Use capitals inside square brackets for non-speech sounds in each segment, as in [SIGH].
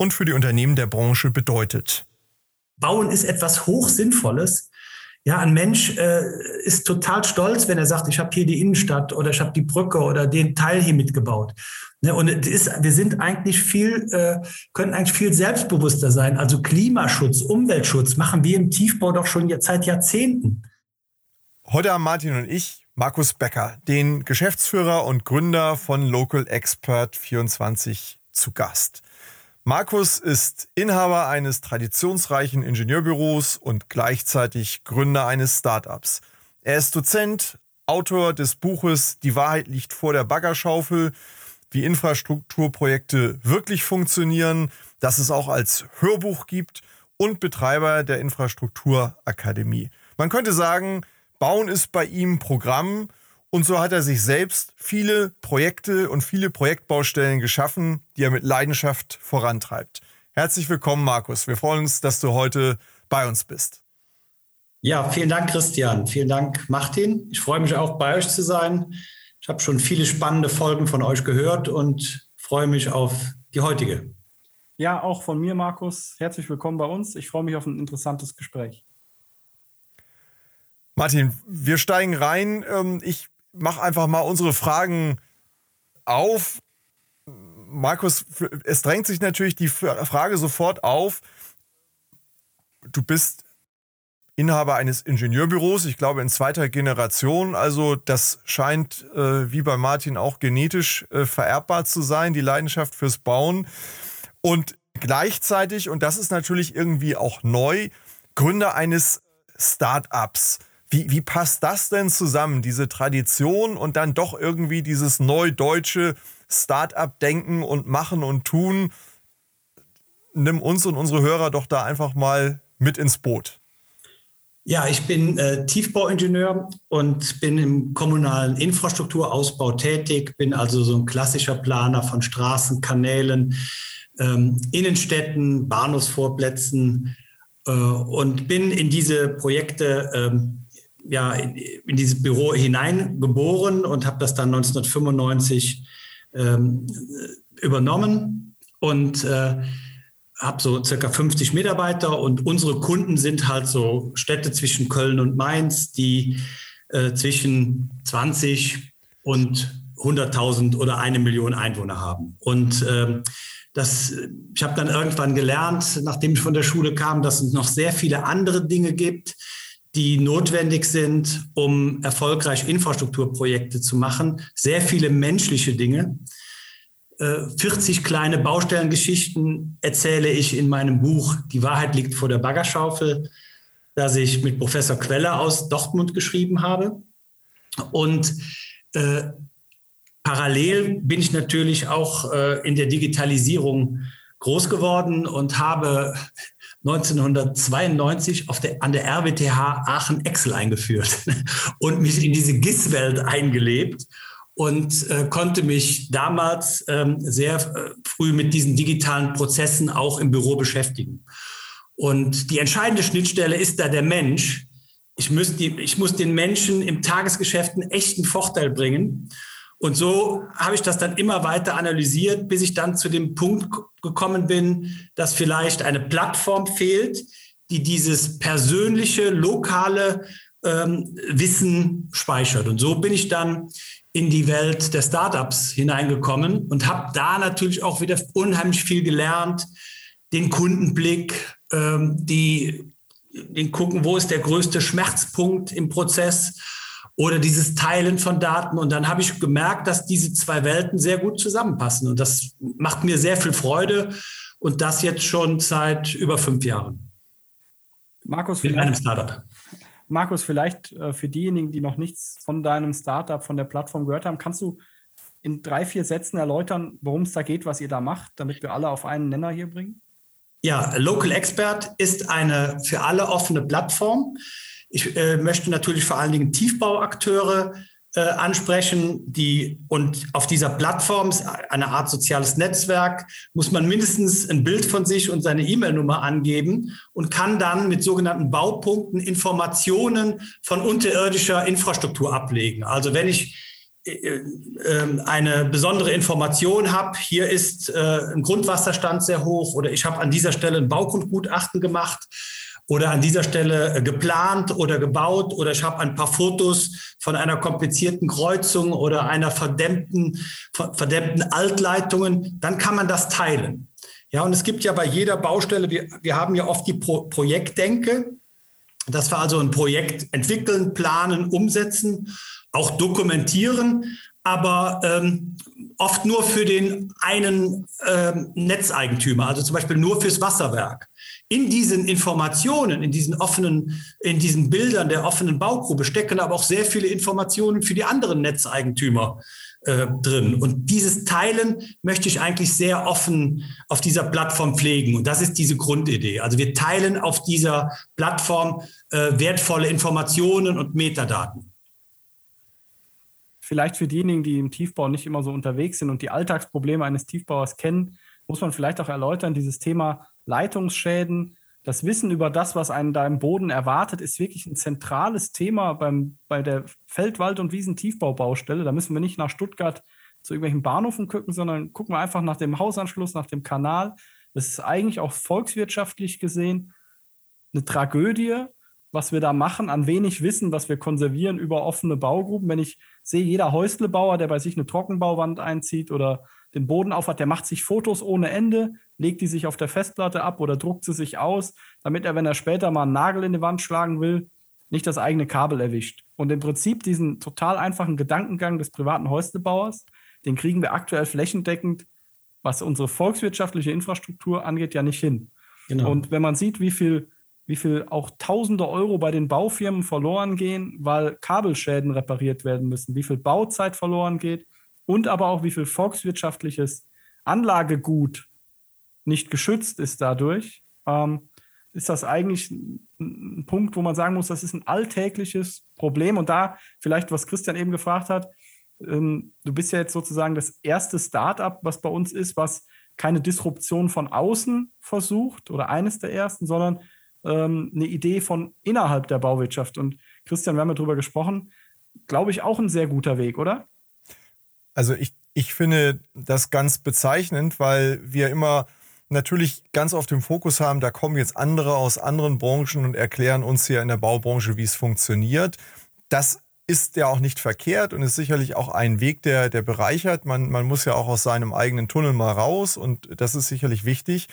und für die Unternehmen der Branche bedeutet. Bauen ist etwas Hochsinnvolles. Ja, ein Mensch äh, ist total stolz, wenn er sagt, ich habe hier die Innenstadt oder ich habe die Brücke oder den Teil hier mitgebaut. Ne, und ist, wir sind eigentlich viel, äh, können eigentlich viel selbstbewusster sein. Also Klimaschutz, Umweltschutz machen wir im Tiefbau doch schon seit Jahrzehnten. Heute haben Martin und ich Markus Becker, den Geschäftsführer und Gründer von Local Expert 24 zu Gast. Markus ist Inhaber eines traditionsreichen Ingenieurbüros und gleichzeitig Gründer eines Startups. Er ist Dozent, Autor des Buches Die Wahrheit liegt vor der Baggerschaufel, wie Infrastrukturprojekte wirklich funktionieren, dass es auch als Hörbuch gibt und Betreiber der Infrastrukturakademie. Man könnte sagen, Bauen ist bei ihm Programm und so hat er sich selbst viele Projekte und viele Projektbaustellen geschaffen, die er mit Leidenschaft vorantreibt. Herzlich willkommen, Markus. Wir freuen uns, dass du heute bei uns bist. Ja, vielen Dank, Christian. Vielen Dank, Martin. Ich freue mich auch, bei euch zu sein. Ich habe schon viele spannende Folgen von euch gehört und freue mich auf die heutige. Ja, auch von mir, Markus. Herzlich willkommen bei uns. Ich freue mich auf ein interessantes Gespräch. Martin, wir steigen rein. Ähm, ich mach einfach mal unsere Fragen auf. Markus, es drängt sich natürlich die Frage sofort auf. Du bist Inhaber eines Ingenieurbüros, ich glaube in zweiter Generation. Also das scheint äh, wie bei Martin auch genetisch äh, vererbbar zu sein, die Leidenschaft fürs Bauen. Und gleichzeitig, und das ist natürlich irgendwie auch neu, Gründer eines Start-ups. Wie, wie passt das denn zusammen, diese Tradition und dann doch irgendwie dieses neudeutsche Start-up-Denken und Machen und Tun? Nimm uns und unsere Hörer doch da einfach mal mit ins Boot. Ja, ich bin äh, Tiefbauingenieur und bin im kommunalen Infrastrukturausbau tätig, bin also so ein klassischer Planer von Straßen, Kanälen, ähm, Innenstädten, Bahnhofsvorplätzen äh, und bin in diese Projekte ähm, ja, in, in, dieses Büro hineingeboren und habe das dann 1995 ähm, übernommen und äh, habe so circa 50 Mitarbeiter und unsere Kunden sind halt so Städte zwischen Köln und Mainz, die äh, zwischen 20 und 100.000 oder eine Million Einwohner haben. Und ähm, das, ich habe dann irgendwann gelernt, nachdem ich von der Schule kam, dass es noch sehr viele andere Dinge gibt, die notwendig sind, um erfolgreich Infrastrukturprojekte zu machen. Sehr viele menschliche Dinge. 40 äh, kleine Baustellengeschichten erzähle ich in meinem Buch Die Wahrheit liegt vor der Baggerschaufel, das ich mit Professor Queller aus Dortmund geschrieben habe. Und äh, parallel bin ich natürlich auch äh, in der Digitalisierung groß geworden und habe 1992 auf der, an der RWTH Aachen Excel eingeführt [LAUGHS] und mich in diese GIS-Welt eingelebt und äh, konnte mich damals ähm, sehr äh, früh mit diesen digitalen Prozessen auch im Büro beschäftigen. Und die entscheidende Schnittstelle ist da der Mensch. Ich muss, die, ich muss den Menschen im Tagesgeschäft einen echten Vorteil bringen. Und so habe ich das dann immer weiter analysiert, bis ich dann zu dem Punkt gekommen bin, dass vielleicht eine Plattform fehlt, die dieses persönliche, lokale ähm, Wissen speichert. Und so bin ich dann in die Welt der Startups hineingekommen und habe da natürlich auch wieder unheimlich viel gelernt, den Kundenblick, ähm, die, den gucken, wo ist der größte Schmerzpunkt im Prozess oder dieses Teilen von Daten. Und dann habe ich gemerkt, dass diese zwei Welten sehr gut zusammenpassen. Und das macht mir sehr viel Freude. Und das jetzt schon seit über fünf Jahren. Markus, in einem Startup. Markus, vielleicht äh, für diejenigen, die noch nichts von deinem Startup, von der Plattform gehört haben, kannst du in drei, vier Sätzen erläutern, worum es da geht, was ihr da macht, damit wir alle auf einen Nenner hier bringen? Ja, Local Expert ist eine für alle offene Plattform. Ich äh, möchte natürlich vor allen Dingen Tiefbauakteure äh, ansprechen, die und auf dieser Plattform eine Art soziales Netzwerk, muss man mindestens ein Bild von sich und seine E-Mail-Nummer angeben und kann dann mit sogenannten Baupunkten Informationen von unterirdischer Infrastruktur ablegen. Also wenn ich äh, äh, eine besondere Information habe, hier ist äh, ein Grundwasserstand sehr hoch oder ich habe an dieser Stelle ein Baugrundgutachten gemacht oder an dieser Stelle geplant oder gebaut oder ich habe ein paar Fotos von einer komplizierten Kreuzung oder einer verdämmten, verdämmten Altleitungen, dann kann man das teilen. Ja, und es gibt ja bei jeder Baustelle, wir, wir haben ja oft die Pro Projektdenke, dass wir also ein Projekt entwickeln, planen, umsetzen auch dokumentieren, aber ähm, oft nur für den einen ähm, Netzeigentümer, also zum Beispiel nur fürs Wasserwerk. In diesen Informationen, in diesen offenen, in diesen Bildern der offenen Baugrube stecken aber auch sehr viele Informationen für die anderen Netzeigentümer äh, drin. Und dieses Teilen möchte ich eigentlich sehr offen auf dieser Plattform pflegen. Und das ist diese Grundidee. Also wir teilen auf dieser Plattform äh, wertvolle Informationen und Metadaten vielleicht für diejenigen, die im Tiefbau nicht immer so unterwegs sind und die Alltagsprobleme eines Tiefbauers kennen, muss man vielleicht auch erläutern, dieses Thema Leitungsschäden, das Wissen über das, was einen da im Boden erwartet, ist wirklich ein zentrales Thema beim, bei der Feldwald- und Wiesentiefbaubaustelle. Da müssen wir nicht nach Stuttgart zu irgendwelchen Bahnhöfen gucken, sondern gucken wir einfach nach dem Hausanschluss, nach dem Kanal. Das ist eigentlich auch volkswirtschaftlich gesehen eine Tragödie, was wir da machen, an wenig Wissen, was wir konservieren über offene Baugruppen. Wenn ich sehe, jeder Häuslebauer, der bei sich eine Trockenbauwand einzieht oder den Boden aufhat, der macht sich Fotos ohne Ende, legt die sich auf der Festplatte ab oder druckt sie sich aus, damit er, wenn er später mal einen Nagel in die Wand schlagen will, nicht das eigene Kabel erwischt. Und im Prinzip diesen total einfachen Gedankengang des privaten Häuslebauers, den kriegen wir aktuell flächendeckend, was unsere volkswirtschaftliche Infrastruktur angeht, ja nicht hin. Genau. Und wenn man sieht, wie viel wie viel auch tausende Euro bei den Baufirmen verloren gehen, weil Kabelschäden repariert werden müssen, wie viel Bauzeit verloren geht und aber auch wie viel volkswirtschaftliches Anlagegut nicht geschützt ist dadurch, ähm, ist das eigentlich ein Punkt, wo man sagen muss, das ist ein alltägliches Problem. Und da vielleicht, was Christian eben gefragt hat, ähm, du bist ja jetzt sozusagen das erste Startup, was bei uns ist, was keine Disruption von außen versucht oder eines der ersten, sondern ähm, eine Idee von innerhalb der Bauwirtschaft. Und Christian, wir haben ja drüber gesprochen, glaube ich, auch ein sehr guter Weg, oder? Also ich, ich finde das ganz bezeichnend, weil wir immer natürlich ganz auf dem Fokus haben, da kommen jetzt andere aus anderen Branchen und erklären uns hier in der Baubranche, wie es funktioniert. Das ist ja auch nicht verkehrt und ist sicherlich auch ein Weg, der, der bereichert. Man, man muss ja auch aus seinem eigenen Tunnel mal raus und das ist sicherlich wichtig.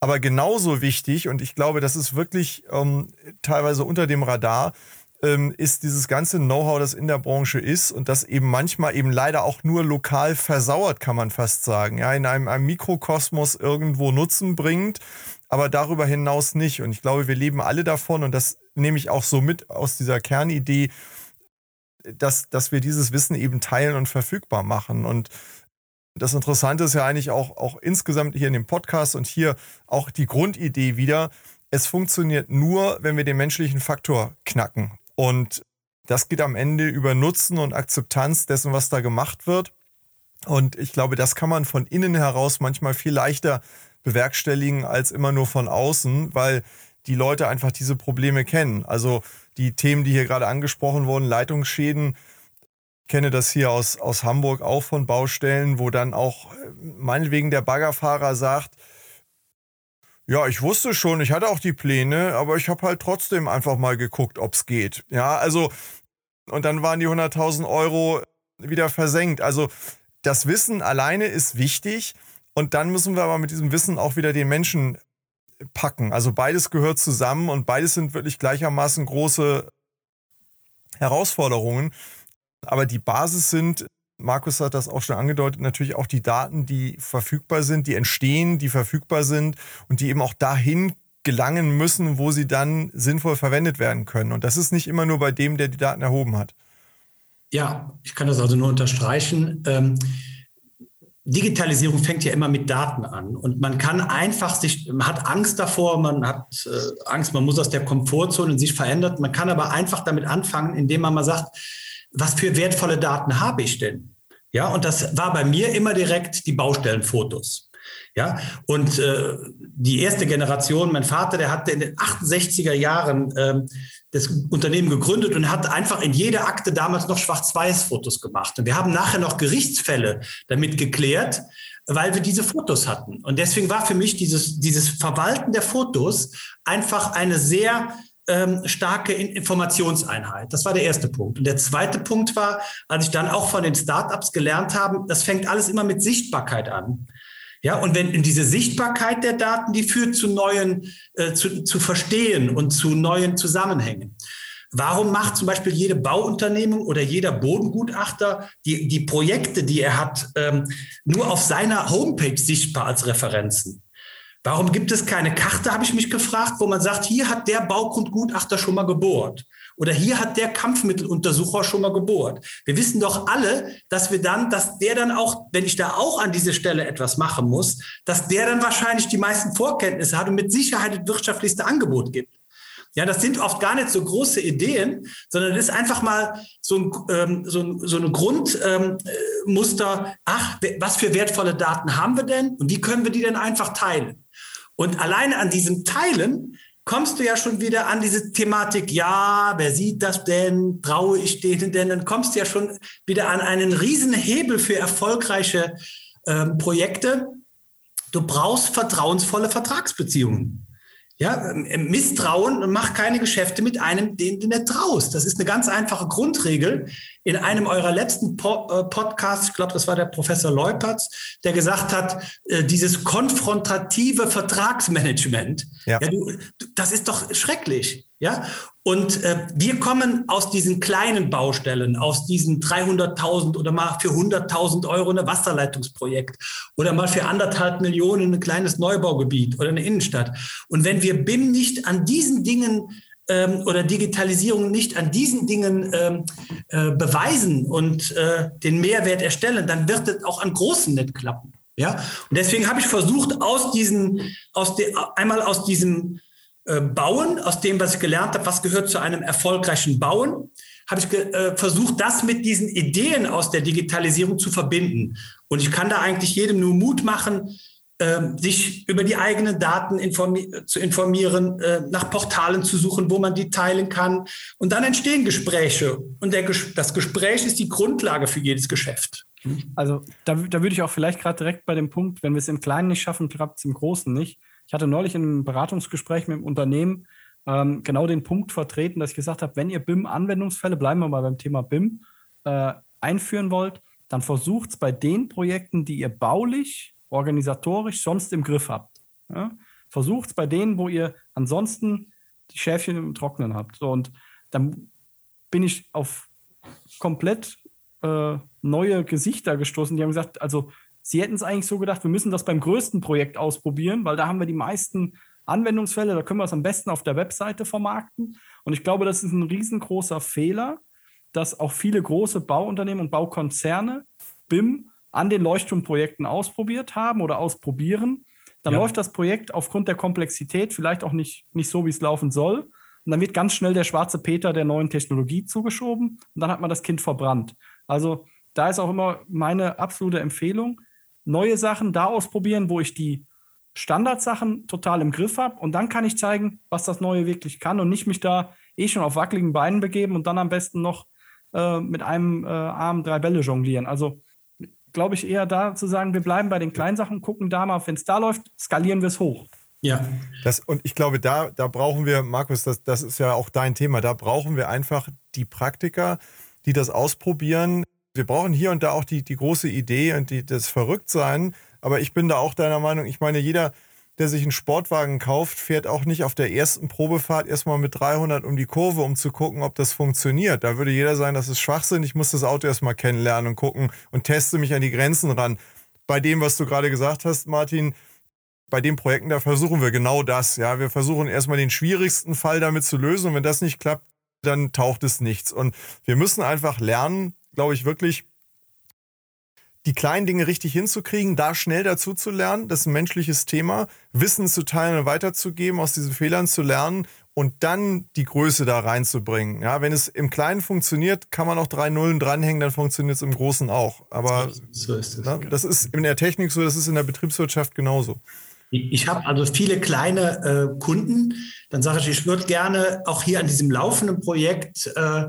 Aber genauso wichtig, und ich glaube, das ist wirklich ähm, teilweise unter dem Radar, ähm, ist dieses ganze Know-how, das in der Branche ist und das eben manchmal eben leider auch nur lokal versauert, kann man fast sagen. Ja, in einem, einem Mikrokosmos irgendwo Nutzen bringt, aber darüber hinaus nicht. Und ich glaube, wir leben alle davon und das nehme ich auch so mit aus dieser Kernidee, dass, dass wir dieses Wissen eben teilen und verfügbar machen. Und das Interessante ist ja eigentlich auch, auch insgesamt hier in dem Podcast und hier auch die Grundidee wieder. Es funktioniert nur, wenn wir den menschlichen Faktor knacken. Und das geht am Ende über Nutzen und Akzeptanz dessen, was da gemacht wird. Und ich glaube, das kann man von innen heraus manchmal viel leichter bewerkstelligen als immer nur von außen, weil die Leute einfach diese Probleme kennen. Also die Themen, die hier gerade angesprochen wurden, Leitungsschäden, kenne das hier aus, aus Hamburg auch von Baustellen, wo dann auch äh, meinetwegen der Baggerfahrer sagt, ja, ich wusste schon, ich hatte auch die Pläne, aber ich habe halt trotzdem einfach mal geguckt, ob es geht. Ja, also, und dann waren die 100.000 Euro wieder versenkt. Also, das Wissen alleine ist wichtig und dann müssen wir aber mit diesem Wissen auch wieder den Menschen packen. Also, beides gehört zusammen und beides sind wirklich gleichermaßen große Herausforderungen. Aber die Basis sind, Markus hat das auch schon angedeutet, natürlich auch die Daten, die verfügbar sind, die entstehen, die verfügbar sind und die eben auch dahin gelangen müssen, wo sie dann sinnvoll verwendet werden können. Und das ist nicht immer nur bei dem, der die Daten erhoben hat. Ja, ich kann das also nur unterstreichen. Ähm, Digitalisierung fängt ja immer mit Daten an und man kann einfach sich, man hat Angst davor, man hat äh, Angst, man muss aus der Komfortzone sich verändern. Man kann aber einfach damit anfangen, indem man mal sagt, was für wertvolle Daten habe ich denn? Ja, und das war bei mir immer direkt die Baustellenfotos. Ja, und äh, die erste Generation, mein Vater, der hatte in den 68er Jahren ähm, das Unternehmen gegründet und hat einfach in jeder Akte damals noch Schwarz-Weiß-Fotos gemacht. Und wir haben nachher noch Gerichtsfälle damit geklärt, weil wir diese Fotos hatten. Und deswegen war für mich dieses, dieses Verwalten der Fotos einfach eine sehr ähm, starke Informationseinheit. Das war der erste Punkt. Und der zweite Punkt war, als ich dann auch von den Startups gelernt habe, das fängt alles immer mit Sichtbarkeit an. Ja, und wenn diese Sichtbarkeit der Daten, die führt zu neuen, äh, zu, zu Verstehen und zu neuen Zusammenhängen. Warum macht zum Beispiel jede Bauunternehmung oder jeder Bodengutachter die, die Projekte, die er hat, ähm, nur auf seiner Homepage sichtbar als Referenzen? Warum gibt es keine Karte, habe ich mich gefragt, wo man sagt, hier hat der Baugrundgutachter schon mal gebohrt. Oder hier hat der Kampfmitteluntersucher schon mal gebohrt. Wir wissen doch alle, dass wir dann, dass der dann auch, wenn ich da auch an diese Stelle etwas machen muss, dass der dann wahrscheinlich die meisten Vorkenntnisse hat und mit Sicherheit das wirtschaftlichste Angebot gibt. Ja, das sind oft gar nicht so große Ideen, sondern das ist einfach mal so ein, ähm, so ein, so ein Grundmuster. Ähm, ach, was für wertvolle Daten haben wir denn und wie können wir die denn einfach teilen? Und alleine an diesem Teilen kommst du ja schon wieder an diese Thematik, ja, wer sieht das denn, traue ich denen denn, dann kommst du ja schon wieder an einen riesen Hebel für erfolgreiche ähm, Projekte. Du brauchst vertrauensvolle Vertragsbeziehungen. Ja, ähm, Misstrauen und mach keine Geschäfte mit einem, den du nicht traust. Das ist eine ganz einfache Grundregel. In einem eurer letzten po äh, Podcasts, ich glaube, das war der Professor Leupertz, der gesagt hat, äh, dieses konfrontative Vertragsmanagement, ja. ja du, das ist doch schrecklich. Ja, und äh, wir kommen aus diesen kleinen Baustellen, aus diesen 300.000 oder mal für 100.000 Euro ein Wasserleitungsprojekt oder mal für anderthalb Millionen ein kleines Neubaugebiet oder eine Innenstadt. Und wenn wir BIM nicht an diesen Dingen ähm, oder Digitalisierung nicht an diesen Dingen ähm, äh, beweisen und äh, den Mehrwert erstellen, dann wird es auch an großen nicht klappen. Ja, und deswegen habe ich versucht, aus diesen, aus de, einmal aus diesem äh, bauen, aus dem, was ich gelernt habe, was gehört zu einem erfolgreichen Bauen, habe ich äh, versucht, das mit diesen Ideen aus der Digitalisierung zu verbinden. Und ich kann da eigentlich jedem nur Mut machen, äh, sich über die eigenen Daten informi zu informieren, äh, nach Portalen zu suchen, wo man die teilen kann. Und dann entstehen Gespräche. Und Ges das Gespräch ist die Grundlage für jedes Geschäft. Also da, da würde ich auch vielleicht gerade direkt bei dem Punkt, wenn wir es im Kleinen nicht schaffen, klappt es im Großen nicht. Ich hatte neulich in einem Beratungsgespräch mit dem Unternehmen ähm, genau den Punkt vertreten, dass ich gesagt habe, wenn ihr BIM-Anwendungsfälle, bleiben wir mal beim Thema BIM, äh, einführen wollt, dann versucht es bei den Projekten, die ihr baulich, organisatorisch sonst im Griff habt. Ja? Versucht es bei denen, wo ihr ansonsten die Schäfchen im Trocknen habt. So, und dann bin ich auf komplett äh, neue Gesichter gestoßen, die haben gesagt, also Sie hätten es eigentlich so gedacht, wir müssen das beim größten Projekt ausprobieren, weil da haben wir die meisten Anwendungsfälle, da können wir es am besten auf der Webseite vermarkten. Und ich glaube, das ist ein riesengroßer Fehler, dass auch viele große Bauunternehmen und Baukonzerne BIM an den Leuchtturmprojekten ausprobiert haben oder ausprobieren. Dann ja. läuft das Projekt aufgrund der Komplexität vielleicht auch nicht, nicht so, wie es laufen soll. Und dann wird ganz schnell der schwarze Peter der neuen Technologie zugeschoben und dann hat man das Kind verbrannt. Also da ist auch immer meine absolute Empfehlung, neue Sachen da ausprobieren, wo ich die Standardsachen total im Griff habe und dann kann ich zeigen, was das Neue wirklich kann und nicht mich da eh schon auf wackeligen Beinen begeben und dann am besten noch äh, mit einem äh, Arm drei Bälle jonglieren. Also glaube ich eher da zu sagen, wir bleiben bei den kleinen Sachen, gucken da mal, wenn es da läuft, skalieren wir es hoch. Ja. Das, und ich glaube, da, da brauchen wir, Markus, das, das ist ja auch dein Thema, da brauchen wir einfach die Praktiker, die das ausprobieren, wir brauchen hier und da auch die, die große Idee und die, das Verrücktsein. Aber ich bin da auch deiner Meinung, ich meine, jeder, der sich einen Sportwagen kauft, fährt auch nicht auf der ersten Probefahrt erstmal mit 300 um die Kurve, um zu gucken, ob das funktioniert. Da würde jeder sagen, das ist Schwachsinn. Ich muss das Auto erstmal kennenlernen und gucken und teste mich an die Grenzen ran. Bei dem, was du gerade gesagt hast, Martin, bei den Projekten, da versuchen wir genau das. Ja, wir versuchen erstmal den schwierigsten Fall damit zu lösen. Und wenn das nicht klappt, dann taucht es nichts. Und wir müssen einfach lernen, glaube ich, wirklich die kleinen Dinge richtig hinzukriegen, da schnell dazu zu lernen, das ist ein menschliches Thema, Wissen zu teilen und weiterzugeben, aus diesen Fehlern zu lernen und dann die Größe da reinzubringen. Ja, wenn es im Kleinen funktioniert, kann man auch drei Nullen dranhängen, dann funktioniert es im Großen auch. Aber so ist es. Na, das ist in der Technik so, das ist in der Betriebswirtschaft genauso. Ich habe also viele kleine äh, Kunden. Dann sage ich, ich würde gerne auch hier an diesem laufenden Projekt äh,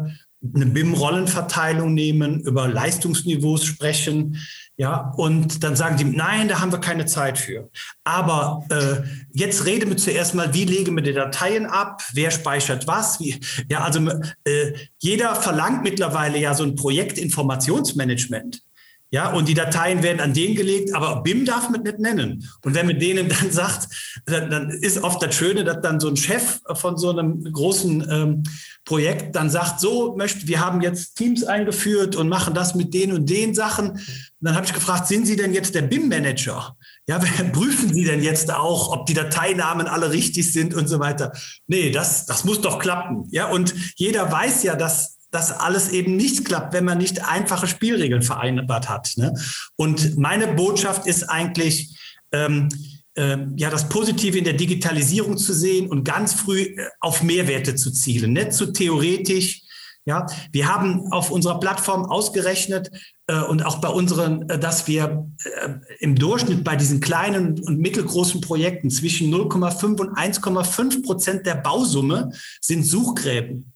eine BIM-Rollenverteilung nehmen, über Leistungsniveaus sprechen. Ja, und dann sagen die, nein, da haben wir keine Zeit für. Aber äh, jetzt reden wir zuerst mal, wie legen wir die Dateien ab, wer speichert was. Wie, ja, also äh, jeder verlangt mittlerweile ja so ein Projektinformationsmanagement. Ja, und die Dateien werden an den gelegt, aber BIM darf man nicht nennen. Und wenn man denen dann sagt, dann, dann ist oft das Schöne, dass dann so ein Chef von so einem großen ähm, Projekt dann sagt, so möchte, wir haben jetzt Teams eingeführt und machen das mit den und den Sachen. Und dann habe ich gefragt, sind Sie denn jetzt der BIM-Manager? Ja, [LAUGHS] prüfen Sie denn jetzt auch, ob die Dateinamen alle richtig sind und so weiter? Nee, das, das muss doch klappen. Ja, und jeder weiß ja, dass dass alles eben nicht klappt, wenn man nicht einfache Spielregeln vereinbart hat. Ne? Und meine Botschaft ist eigentlich, ähm, ähm, ja, das Positive in der Digitalisierung zu sehen und ganz früh äh, auf Mehrwerte zu zielen, nicht zu theoretisch. Ja, wir haben auf unserer Plattform ausgerechnet äh, und auch bei unseren, äh, dass wir äh, im Durchschnitt bei diesen kleinen und mittelgroßen Projekten zwischen 0,5 und 1,5 Prozent der Bausumme sind Suchgräben.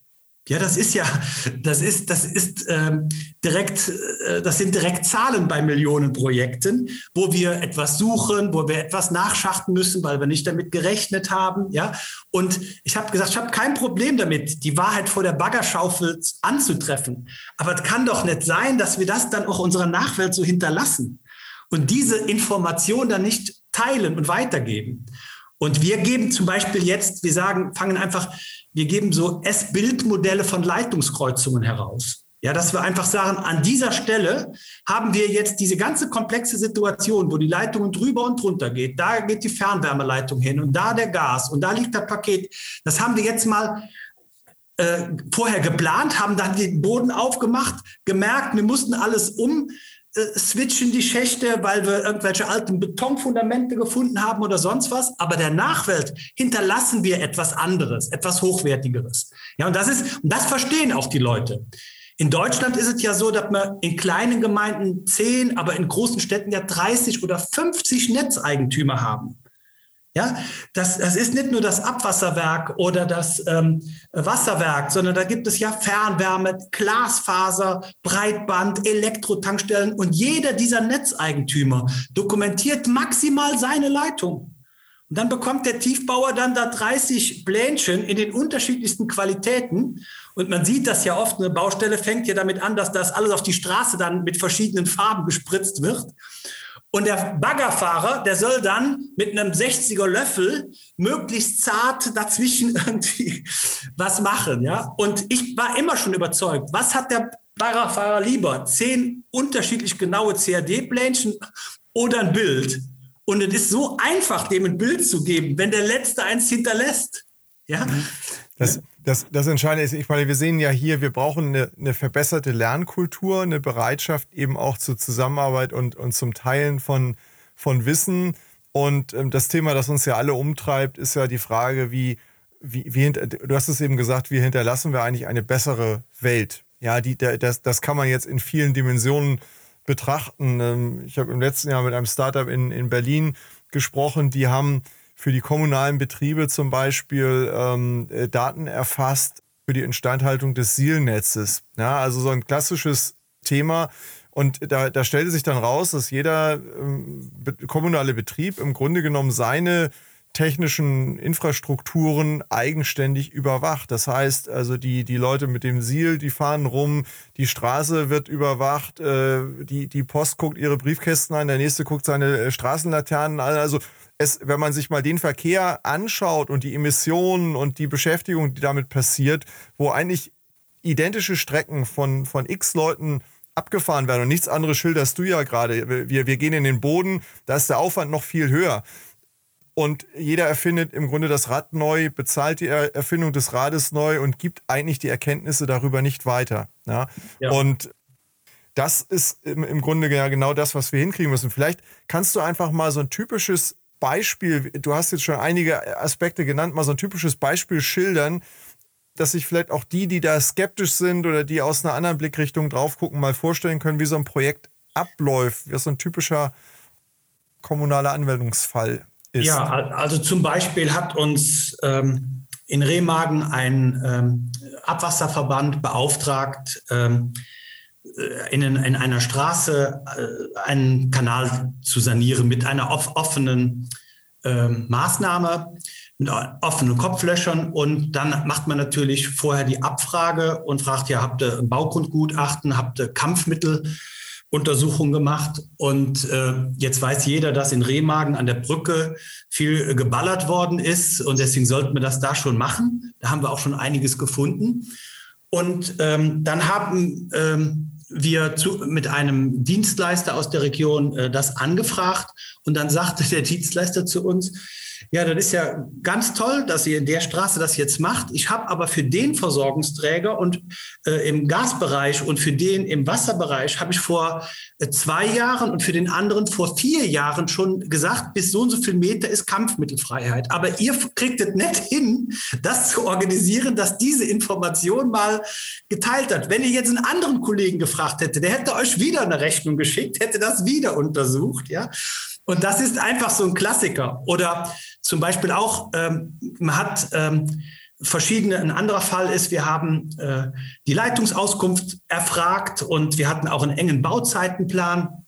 Ja, das ist ja, das ist, das ist ähm, direkt, äh, das sind direkt Zahlen bei Millionenprojekten, wo wir etwas suchen, wo wir etwas nachschachten müssen, weil wir nicht damit gerechnet haben. Ja, und ich habe gesagt, ich habe kein Problem damit, die Wahrheit vor der Baggerschaufel anzutreffen. Aber es kann doch nicht sein, dass wir das dann auch unserer Nachwelt so hinterlassen und diese Information dann nicht teilen und weitergeben. Und wir geben zum Beispiel jetzt, wir sagen, fangen einfach wir geben so S-Bildmodelle von Leitungskreuzungen heraus. Ja, dass wir einfach sagen, an dieser Stelle haben wir jetzt diese ganze komplexe Situation, wo die Leitungen drüber und drunter geht. Da geht die Fernwärmeleitung hin und da der Gas und da liegt das Paket. Das haben wir jetzt mal äh, vorher geplant, haben dann den Boden aufgemacht, gemerkt, wir mussten alles um switchen die Schächte, weil wir irgendwelche alten Betonfundamente gefunden haben oder sonst was. Aber der Nachwelt hinterlassen wir etwas anderes, etwas Hochwertigeres. Ja, und das ist, und das verstehen auch die Leute. In Deutschland ist es ja so, dass wir in kleinen Gemeinden zehn, aber in großen Städten ja 30 oder 50 Netzeigentümer haben. Ja, das, das ist nicht nur das Abwasserwerk oder das ähm, Wasserwerk, sondern da gibt es ja Fernwärme, Glasfaser, Breitband, Elektrotankstellen und jeder dieser Netzeigentümer dokumentiert maximal seine Leitung. Und dann bekommt der Tiefbauer dann da 30 Plänchen in den unterschiedlichsten Qualitäten. Und man sieht das ja oft, eine Baustelle fängt ja damit an, dass das alles auf die Straße dann mit verschiedenen Farben gespritzt wird. Und der Baggerfahrer, der soll dann mit einem 60er Löffel möglichst zart dazwischen [LAUGHS] irgendwie was machen, ja. Und ich war immer schon überzeugt, was hat der Baggerfahrer lieber? Zehn unterschiedlich genaue CAD-Plänchen oder ein Bild? Und es ist so einfach, dem ein Bild zu geben, wenn der Letzte eins hinterlässt, ja. Das, das, das Entscheidende ist, ich meine, wir sehen ja hier, wir brauchen eine, eine verbesserte Lernkultur, eine Bereitschaft eben auch zur Zusammenarbeit und, und zum Teilen von, von Wissen. Und ähm, das Thema, das uns ja alle umtreibt, ist ja die Frage, wie, wie, wie du hast es eben gesagt, wie hinterlassen wir eigentlich eine bessere Welt? Ja, die, das, das kann man jetzt in vielen Dimensionen betrachten. Ähm, ich habe im letzten Jahr mit einem Startup in, in Berlin gesprochen, die haben für die kommunalen Betriebe zum Beispiel ähm, äh, Daten erfasst für die Instandhaltung des Sielnetzes. Ja, also so ein klassisches Thema. Und da, da stellte sich dann raus, dass jeder ähm, kommunale Betrieb im Grunde genommen seine technischen Infrastrukturen eigenständig überwacht. Das heißt, also die, die Leute mit dem Siel, die fahren rum, die Straße wird überwacht, äh, die, die Post guckt ihre Briefkästen an, der nächste guckt seine äh, Straßenlaternen an. Also es, wenn man sich mal den Verkehr anschaut und die Emissionen und die Beschäftigung, die damit passiert, wo eigentlich identische Strecken von, von x Leuten abgefahren werden und nichts anderes schilderst du ja gerade. Wir, wir gehen in den Boden, da ist der Aufwand noch viel höher. Und jeder erfindet im Grunde das Rad neu, bezahlt die Erfindung des Rades neu und gibt eigentlich die Erkenntnisse darüber nicht weiter. Ja? ja. Und das ist im, im Grunde ja genau das, was wir hinkriegen müssen. Vielleicht kannst du einfach mal so ein typisches Beispiel, du hast jetzt schon einige Aspekte genannt, mal so ein typisches Beispiel schildern, dass sich vielleicht auch die, die da skeptisch sind oder die aus einer anderen Blickrichtung drauf gucken, mal vorstellen können, wie so ein Projekt abläuft, wie so ein typischer kommunaler Anwendungsfall ist. Ja, also zum Beispiel hat uns ähm, in Remagen ein ähm, Abwasserverband beauftragt, ähm, äh, in, in, einer Straße äh, einen Kanal zu sanieren mit einer off offenen äh, Maßnahme, mit offenen Kopflöchern. Und dann macht man natürlich vorher die Abfrage und fragt, ja, habt ihr ein Baugrundgutachten, habt ihr Kampfmittel? Untersuchung gemacht und äh, jetzt weiß jeder, dass in Remagen an der Brücke viel geballert worden ist und deswegen sollten wir das da schon machen. Da haben wir auch schon einiges gefunden. Und ähm, dann haben ähm, wir zu, mit einem Dienstleister aus der Region äh, das angefragt und dann sagte der Dienstleister zu uns, ja, das ist ja ganz toll, dass ihr in der Straße das jetzt macht. Ich habe aber für den Versorgungsträger und äh, im Gasbereich und für den im Wasserbereich habe ich vor äh, zwei Jahren und für den anderen vor vier Jahren schon gesagt, bis so und so viel Meter ist Kampfmittelfreiheit. Aber ihr kriegt es nicht hin, das zu organisieren, dass diese Information mal geteilt hat. Wenn ihr jetzt einen anderen Kollegen gefragt hätte, der hätte euch wieder eine Rechnung geschickt, hätte das wieder untersucht, ja. Und das ist einfach so ein Klassiker. Oder zum Beispiel auch, ähm, man hat ähm, verschiedene, ein anderer Fall ist, wir haben äh, die Leitungsauskunft erfragt und wir hatten auch einen engen Bauzeitenplan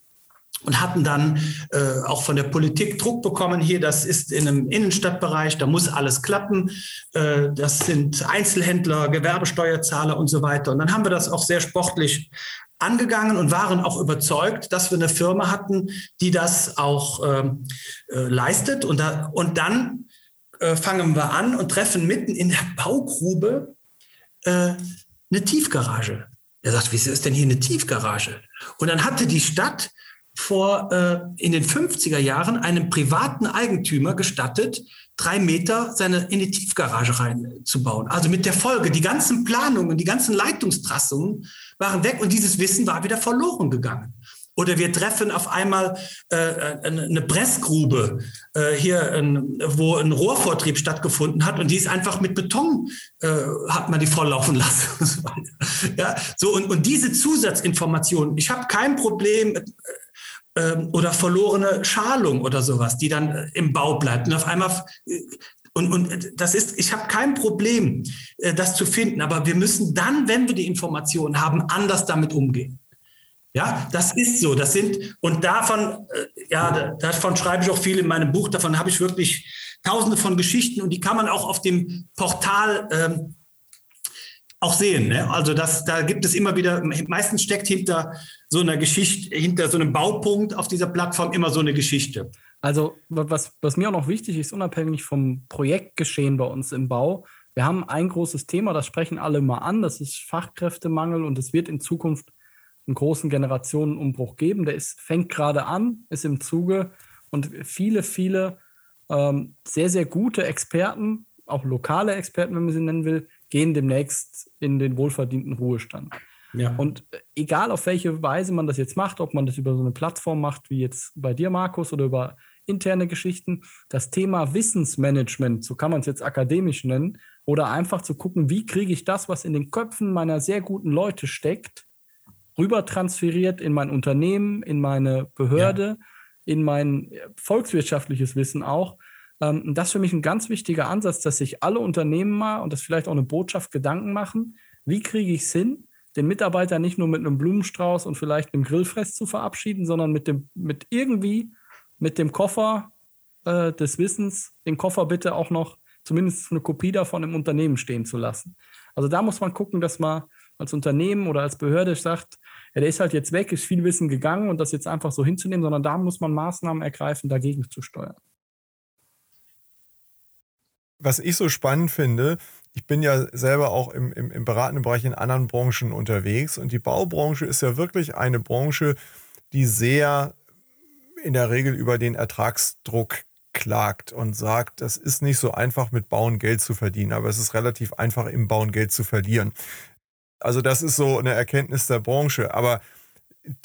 und hatten dann äh, auch von der Politik Druck bekommen, hier, das ist in einem Innenstadtbereich, da muss alles klappen, äh, das sind Einzelhändler, Gewerbesteuerzahler und so weiter. Und dann haben wir das auch sehr sportlich angegangen und waren auch überzeugt, dass wir eine Firma hatten, die das auch ähm, äh, leistet. Und, da, und dann äh, fangen wir an und treffen mitten in der Baugrube äh, eine Tiefgarage. Er sagt, wieso ist denn hier eine Tiefgarage? Und dann hatte die Stadt vor äh, in den 50er Jahren einem privaten Eigentümer gestattet, drei Meter seine in die Tiefgarage reinzubauen. Also mit der Folge, die ganzen Planungen, die ganzen Leitungstrassungen waren weg und dieses Wissen war wieder verloren gegangen. Oder wir treffen auf einmal äh, eine Pressgrube äh, hier, äh, wo ein Rohrvortrieb stattgefunden hat und die ist einfach mit Beton, äh, hat man die volllaufen lassen. [LAUGHS] ja, so und, und diese Zusatzinformationen, ich habe kein Problem äh, oder verlorene Schalung oder sowas, die dann im Bau bleibt. Und auf einmal äh, und, und das ist, ich habe kein Problem, äh, das zu finden, aber wir müssen dann, wenn wir die Informationen haben, anders damit umgehen. Ja, das ist so. Das sind, und davon, äh, ja, davon schreibe ich auch viel in meinem Buch. Davon habe ich wirklich tausende von Geschichten und die kann man auch auf dem Portal ähm, auch sehen. Ne? Also das, da gibt es immer wieder, meistens steckt hinter so einer Geschichte, hinter so einem Baupunkt auf dieser Plattform immer so eine Geschichte. Also, was, was mir auch noch wichtig ist, unabhängig vom Projektgeschehen bei uns im Bau, wir haben ein großes Thema, das sprechen alle mal an, das ist Fachkräftemangel und es wird in Zukunft einen großen Generationenumbruch geben. Der ist, fängt gerade an, ist im Zuge und viele, viele ähm, sehr, sehr gute Experten, auch lokale Experten, wenn man sie nennen will, gehen demnächst in den wohlverdienten Ruhestand. Ja. Und egal auf welche Weise man das jetzt macht, ob man das über so eine Plattform macht, wie jetzt bei dir, Markus, oder über interne Geschichten, das Thema Wissensmanagement, so kann man es jetzt akademisch nennen, oder einfach zu gucken, wie kriege ich das, was in den Köpfen meiner sehr guten Leute steckt, rüber transferiert in mein Unternehmen, in meine Behörde, ja. in mein volkswirtschaftliches Wissen auch. Ähm, das ist für mich ein ganz wichtiger Ansatz, dass sich alle Unternehmen mal und das vielleicht auch eine Botschaft Gedanken machen, wie kriege ich es hin, den Mitarbeiter nicht nur mit einem Blumenstrauß und vielleicht einem Grillfress zu verabschieden, sondern mit dem, mit irgendwie mit dem Koffer äh, des Wissens, den Koffer bitte auch noch zumindest eine Kopie davon im Unternehmen stehen zu lassen. Also da muss man gucken, dass man als Unternehmen oder als Behörde sagt, ja, der ist halt jetzt weg, ist viel Wissen gegangen und das jetzt einfach so hinzunehmen, sondern da muss man Maßnahmen ergreifen, dagegen zu steuern. Was ich so spannend finde, ich bin ja selber auch im, im, im beratenden Bereich in anderen Branchen unterwegs und die Baubranche ist ja wirklich eine Branche, die sehr in der Regel über den Ertragsdruck klagt und sagt, das ist nicht so einfach mit Bauen Geld zu verdienen, aber es ist relativ einfach im Bauen Geld zu verlieren. Also das ist so eine Erkenntnis der Branche. Aber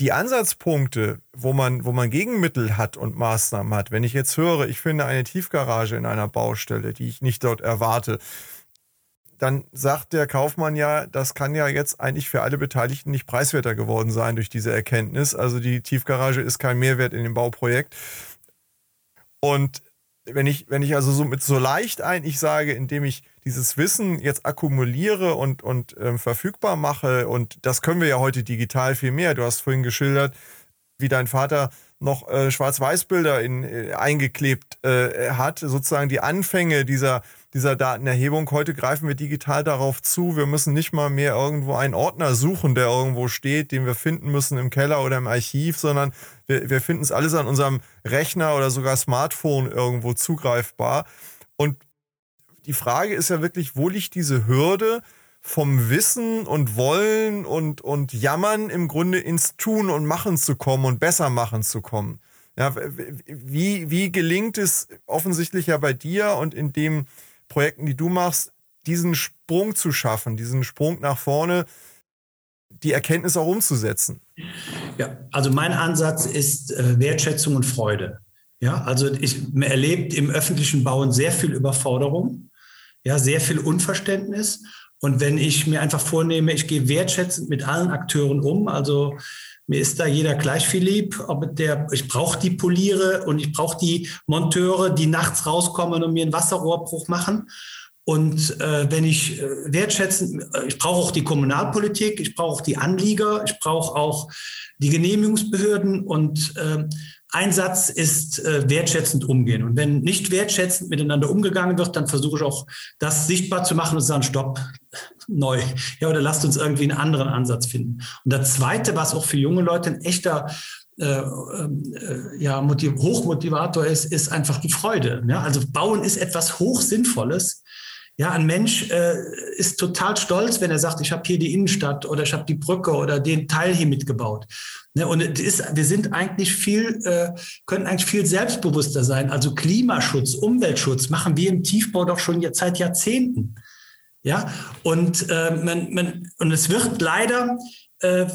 die Ansatzpunkte, wo man, wo man Gegenmittel hat und Maßnahmen hat, wenn ich jetzt höre, ich finde eine Tiefgarage in einer Baustelle, die ich nicht dort erwarte, dann sagt der Kaufmann ja, das kann ja jetzt eigentlich für alle Beteiligten nicht preiswerter geworden sein durch diese Erkenntnis. Also die Tiefgarage ist kein Mehrwert in dem Bauprojekt. Und wenn ich, wenn ich also so mit so leicht eigentlich sage, indem ich dieses Wissen jetzt akkumuliere und, und ähm, verfügbar mache, und das können wir ja heute digital viel mehr. Du hast vorhin geschildert, wie dein Vater noch äh, Schwarz-Weiß-Bilder äh, eingeklebt äh, hat, sozusagen die Anfänge dieser, dieser Datenerhebung. Heute greifen wir digital darauf zu. Wir müssen nicht mal mehr irgendwo einen Ordner suchen, der irgendwo steht, den wir finden müssen im Keller oder im Archiv, sondern wir, wir finden es alles an unserem Rechner oder sogar Smartphone irgendwo zugreifbar. Und die Frage ist ja wirklich, wo liegt diese Hürde? vom Wissen und Wollen und, und Jammern im Grunde ins Tun und Machen zu kommen und besser machen zu kommen. Ja, wie, wie gelingt es offensichtlich ja bei dir und in den Projekten, die du machst, diesen Sprung zu schaffen, diesen Sprung nach vorne, die Erkenntnis auch umzusetzen? Ja, also mein Ansatz ist äh, Wertschätzung und Freude. Ja, also ich erlebe im öffentlichen Bauen sehr viel Überforderung, ja, sehr viel Unverständnis und wenn ich mir einfach vornehme, ich gehe wertschätzend mit allen Akteuren um, also mir ist da jeder gleich viel lieb, ob der, ich brauche die Poliere und ich brauche die Monteure, die nachts rauskommen und mir einen Wasserrohrbruch machen. Und äh, wenn ich äh, wertschätzend, äh, ich brauche auch die Kommunalpolitik, ich brauche auch die Anlieger, ich brauche auch die Genehmigungsbehörden und äh, ein Satz ist äh, wertschätzend umgehen. Und wenn nicht wertschätzend miteinander umgegangen wird, dann versuche ich auch das sichtbar zu machen und zu sagen, stopp, [LAUGHS] neu. Ja, oder lasst uns irgendwie einen anderen Ansatz finden. Und das Zweite, was auch für junge Leute ein echter äh, äh, ja, Motiv Hochmotivator ist, ist einfach die Freude. Ja? Also Bauen ist etwas Hochsinnvolles. Ja, ein Mensch äh, ist total stolz, wenn er sagt, ich habe hier die Innenstadt oder ich habe die Brücke oder den Teil hier mitgebaut. Ne, und ist, wir sind eigentlich viel, äh, können eigentlich viel selbstbewusster sein. Also Klimaschutz, Umweltschutz machen wir im Tiefbau doch schon seit Jahrzehnten. Ja, und, äh, man, man, und es wird leider äh,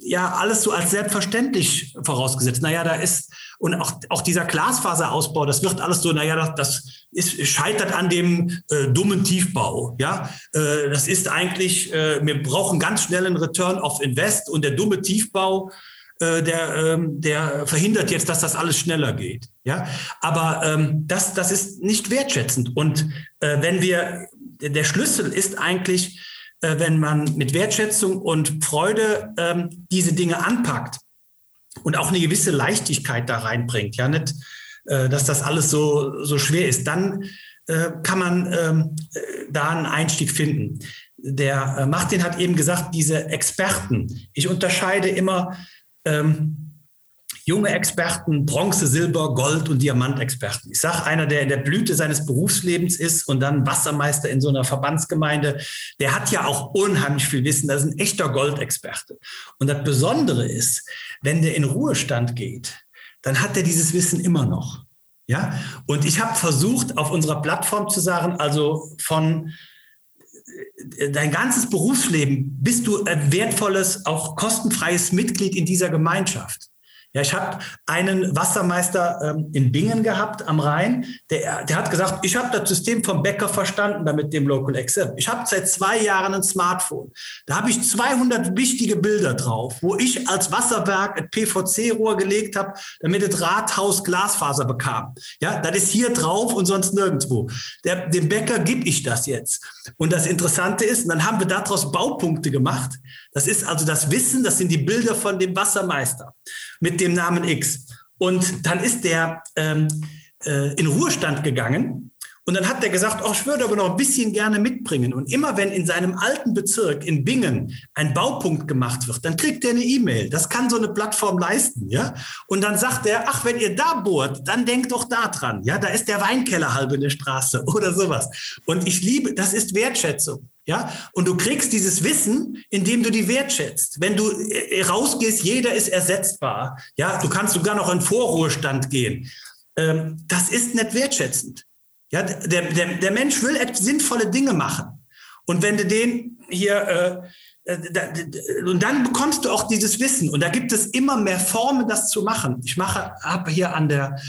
ja alles so als selbstverständlich vorausgesetzt. Naja, da ist, und auch, auch dieser Glasfaserausbau, das wird alles so, naja, das, das ist, scheitert an dem äh, dummen Tiefbau. Ja, äh, das ist eigentlich, äh, wir brauchen ganz schnell einen Return of Invest und der dumme Tiefbau, äh, der, ähm, der verhindert jetzt, dass das alles schneller geht. Ja, aber ähm, das, das ist nicht wertschätzend. Und äh, wenn wir, der Schlüssel ist eigentlich, äh, wenn man mit Wertschätzung und Freude ähm, diese Dinge anpackt und auch eine gewisse Leichtigkeit da reinbringt, ja, nicht, äh, dass das alles so, so schwer ist, dann äh, kann man ähm, äh, da einen Einstieg finden. Der Martin hat eben gesagt, diese Experten. Ich unterscheide immer ähm, junge Experten, Bronze, Silber, Gold und Diamantexperten. Ich sage, einer, der in der Blüte seines Berufslebens ist und dann Wassermeister in so einer Verbandsgemeinde, der hat ja auch unheimlich viel Wissen. Das ist ein echter Goldexperte. Und das Besondere ist, wenn der in Ruhestand geht, dann hat er dieses Wissen immer noch. Ja, und ich habe versucht, auf unserer Plattform zu sagen, also von dein ganzes Berufsleben bist du ein wertvolles, auch kostenfreies Mitglied in dieser Gemeinschaft. Ja, ich habe einen Wassermeister ähm, in Bingen gehabt am Rhein, der, der hat gesagt, ich habe das System vom Bäcker verstanden, damit dem Local Excel. Ich habe seit zwei Jahren ein Smartphone. Da habe ich 200 wichtige Bilder drauf, wo ich als Wasserwerk ein PVC-Rohr gelegt habe, damit das Rathaus Glasfaser bekam. Ja, das ist hier drauf und sonst nirgendwo. Der, dem Bäcker gebe ich das jetzt. Und das Interessante ist, dann haben wir daraus Baupunkte gemacht. Das ist also das Wissen, das sind die Bilder von dem Wassermeister mit dem Namen X. Und dann ist der ähm, äh, in Ruhestand gegangen und dann hat er gesagt, oh, ich würde aber noch ein bisschen gerne mitbringen. Und immer wenn in seinem alten Bezirk in Bingen ein Baupunkt gemacht wird, dann kriegt er eine E-Mail. Das kann so eine Plattform leisten, ja. Und dann sagt er, ach, wenn ihr da bohrt, dann denkt doch da dran. Ja, da ist der Weinkeller halb in der Straße [LAUGHS] oder sowas. Und ich liebe, das ist Wertschätzung. Ja, und du kriegst dieses Wissen, indem du die wertschätzt. Wenn du äh, rausgehst, jeder ist ersetzbar. Ja, du kannst sogar noch in Vorruhestand gehen. Ähm, das ist nicht wertschätzend. Ja, der, der, der Mensch will sinnvolle Dinge machen. Und wenn du den hier äh, äh, und dann bekommst du auch dieses Wissen. Und da gibt es immer mehr Formen, das zu machen. Ich mache, habe hier an der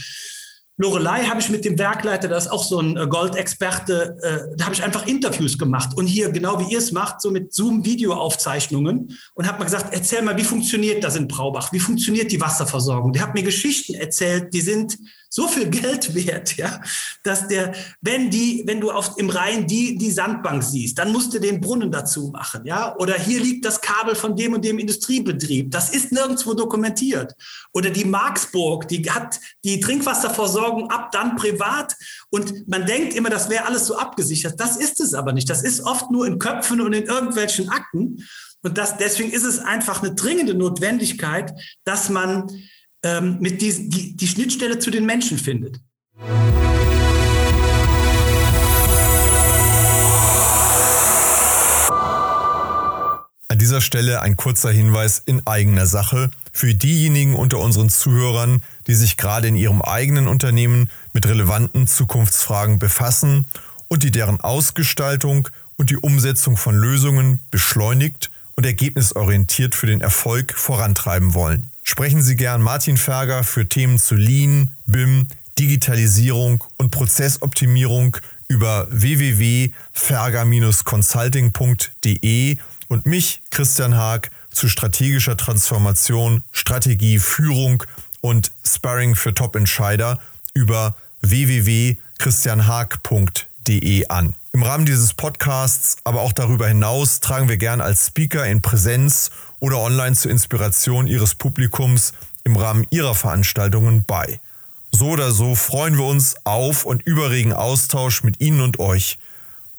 Lorelei habe ich mit dem Werkleiter, das ist auch so ein äh, Goldexperte, äh, da habe ich einfach Interviews gemacht und hier, genau wie ihr es macht, so mit Zoom-Videoaufzeichnungen und habe mal gesagt, erzähl mal, wie funktioniert das in Braubach? Wie funktioniert die Wasserversorgung? Der hat mir Geschichten erzählt, die sind so viel Geld [LAUGHS] wert, ja, dass der, wenn die, wenn du auf, im Rhein die, die Sandbank siehst, dann musst du den Brunnen dazu machen, ja, oder hier liegt das Kabel von dem und dem Industriebetrieb. Das ist nirgendwo dokumentiert. Oder die Marksburg, die hat die Trinkwasserversorgung ab dann privat und man denkt immer, das wäre alles so abgesichert. Das ist es aber nicht. Das ist oft nur in Köpfen und in irgendwelchen Akten. Und das, deswegen ist es einfach eine dringende Notwendigkeit, dass man ähm, mit diesen, die, die Schnittstelle zu den Menschen findet. An dieser Stelle ein kurzer Hinweis in eigener Sache für diejenigen unter unseren Zuhörern, die sich gerade in ihrem eigenen Unternehmen mit relevanten Zukunftsfragen befassen und die deren Ausgestaltung und die Umsetzung von Lösungen beschleunigt und ergebnisorientiert für den Erfolg vorantreiben wollen sprechen Sie gern Martin Ferger für Themen zu Lean, BIM, Digitalisierung und Prozessoptimierung über www.ferger-consulting.de und mich, Christian Haag, zu strategischer Transformation, Strategie, Führung und Sparring für Top-Entscheider über www.christianhaag.de an. Im Rahmen dieses Podcasts, aber auch darüber hinaus, tragen wir gern als Speaker in Präsenz oder online zur Inspiration Ihres Publikums im Rahmen Ihrer Veranstaltungen bei. So oder so freuen wir uns auf und überregen Austausch mit Ihnen und euch.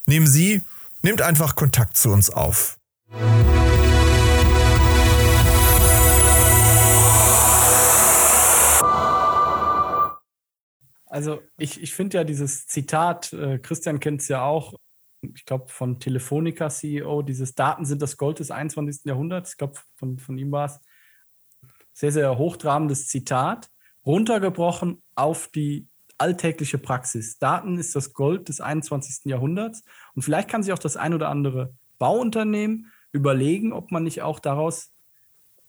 Nehmen Sie, nehmt einfach Kontakt zu uns auf. Also ich, ich finde ja dieses Zitat, äh, Christian kennt es ja auch, ich glaube, von Telefonica CEO, dieses Daten sind das Gold des 21. Jahrhunderts. Ich glaube, von, von ihm war es sehr, sehr hochtrabendes Zitat, runtergebrochen auf die alltägliche Praxis. Daten ist das Gold des 21. Jahrhunderts. Und vielleicht kann sich auch das ein oder andere Bauunternehmen überlegen, ob man nicht auch daraus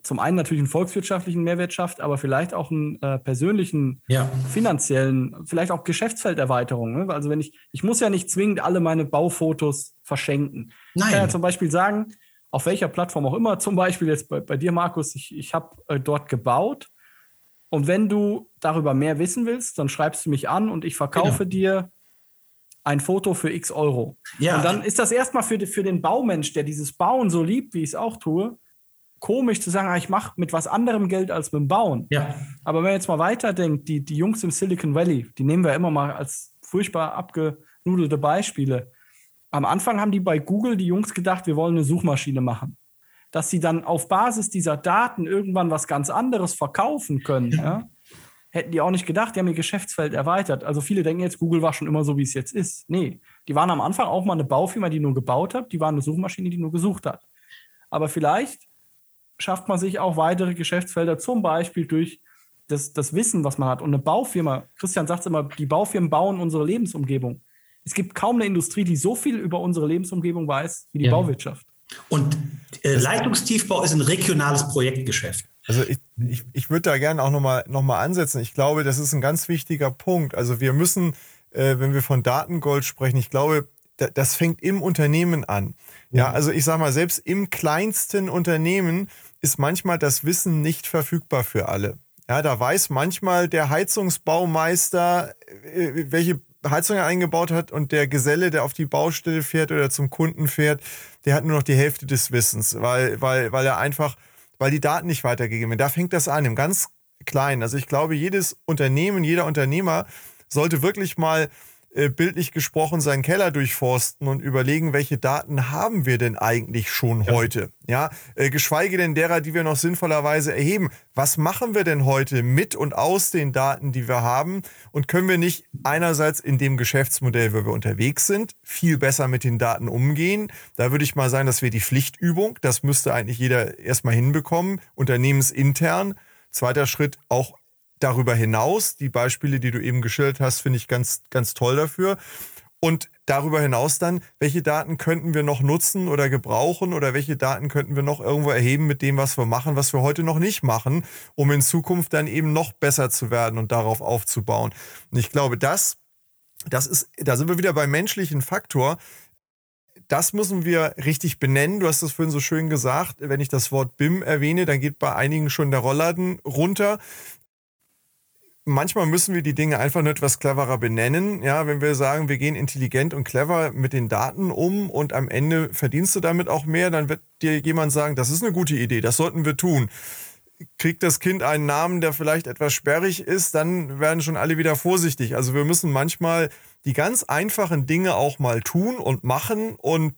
zum einen natürlich einen volkswirtschaftlichen Mehrwert schafft, aber vielleicht auch einen äh, persönlichen, ja. finanziellen, vielleicht auch Geschäftsfelderweiterung. Ne? Also wenn ich, ich muss ja nicht zwingend alle meine Baufotos verschenken. Nein. Ich kann ja zum Beispiel sagen, auf welcher Plattform auch immer, [LAUGHS] zum Beispiel jetzt bei, bei dir, Markus, ich, ich habe äh, dort gebaut. Und wenn du darüber mehr wissen willst, dann schreibst du mich an und ich verkaufe genau. dir ein Foto für x Euro. Ja. Und dann ist das erstmal für, für den Baumensch, der dieses Bauen so liebt, wie ich es auch tue, komisch zu sagen, ah, ich mache mit was anderem Geld als mit dem Bauen. Ja. Aber wenn man jetzt mal weiterdenkt, die, die Jungs im Silicon Valley, die nehmen wir immer mal als furchtbar abgenudelte Beispiele. Am Anfang haben die bei Google die Jungs gedacht, wir wollen eine Suchmaschine machen. Dass sie dann auf Basis dieser Daten irgendwann was ganz anderes verkaufen können, ja. Ja, hätten die auch nicht gedacht, die haben ihr Geschäftsfeld erweitert. Also viele denken jetzt, Google war schon immer so, wie es jetzt ist. Nee, die waren am Anfang auch mal eine Baufirma, die nur gebaut hat, die waren eine Suchmaschine, die nur gesucht hat. Aber vielleicht schafft man sich auch weitere Geschäftsfelder, zum Beispiel durch das, das Wissen, was man hat. Und eine Baufirma, Christian sagt es immer, die Baufirmen bauen unsere Lebensumgebung. Es gibt kaum eine Industrie, die so viel über unsere Lebensumgebung weiß wie die ja. Bauwirtschaft. Und äh, Leitungstiefbau ist ein regionales Projektgeschäft. Also ich, ich, ich würde da gerne auch nochmal noch mal ansetzen. Ich glaube, das ist ein ganz wichtiger Punkt. Also wir müssen, äh, wenn wir von Datengold sprechen, ich glaube, das fängt im Unternehmen an. Ja, also ich sag mal, selbst im kleinsten Unternehmen ist manchmal das Wissen nicht verfügbar für alle. Ja, da weiß manchmal der Heizungsbaumeister, äh, welche Heizung er eingebaut hat und der Geselle, der auf die Baustelle fährt oder zum Kunden fährt, der hat nur noch die Hälfte des Wissens, weil, weil, weil er einfach, weil die Daten nicht weitergegeben werden. Da fängt das an, im ganz Kleinen. Also ich glaube, jedes Unternehmen, jeder Unternehmer sollte wirklich mal äh, bildlich gesprochen seinen Keller durchforsten und überlegen, welche Daten haben wir denn eigentlich schon ja. heute? Ja, äh, geschweige denn derer, die wir noch sinnvollerweise erheben. Was machen wir denn heute mit und aus den Daten, die wir haben? Und können wir nicht einerseits in dem Geschäftsmodell, wo wir unterwegs sind, viel besser mit den Daten umgehen? Da würde ich mal sagen, dass wir die Pflichtübung, das müsste eigentlich jeder erstmal hinbekommen, unternehmensintern. Zweiter Schritt auch darüber hinaus, die Beispiele, die du eben geschildert hast, finde ich ganz, ganz toll dafür. Und darüber hinaus dann, welche Daten könnten wir noch nutzen oder gebrauchen oder welche Daten könnten wir noch irgendwo erheben mit dem, was wir machen, was wir heute noch nicht machen, um in Zukunft dann eben noch besser zu werden und darauf aufzubauen. Und ich glaube, das, das ist, da sind wir wieder beim menschlichen Faktor. Das müssen wir richtig benennen. Du hast das vorhin so schön gesagt. Wenn ich das Wort BIM erwähne, dann geht bei einigen schon der Rollladen runter manchmal müssen wir die Dinge einfach nur etwas cleverer benennen. Ja, wenn wir sagen, wir gehen intelligent und clever mit den Daten um und am Ende verdienst du damit auch mehr, dann wird dir jemand sagen, das ist eine gute Idee, das sollten wir tun. Kriegt das Kind einen Namen, der vielleicht etwas sperrig ist, dann werden schon alle wieder vorsichtig. Also wir müssen manchmal die ganz einfachen Dinge auch mal tun und machen und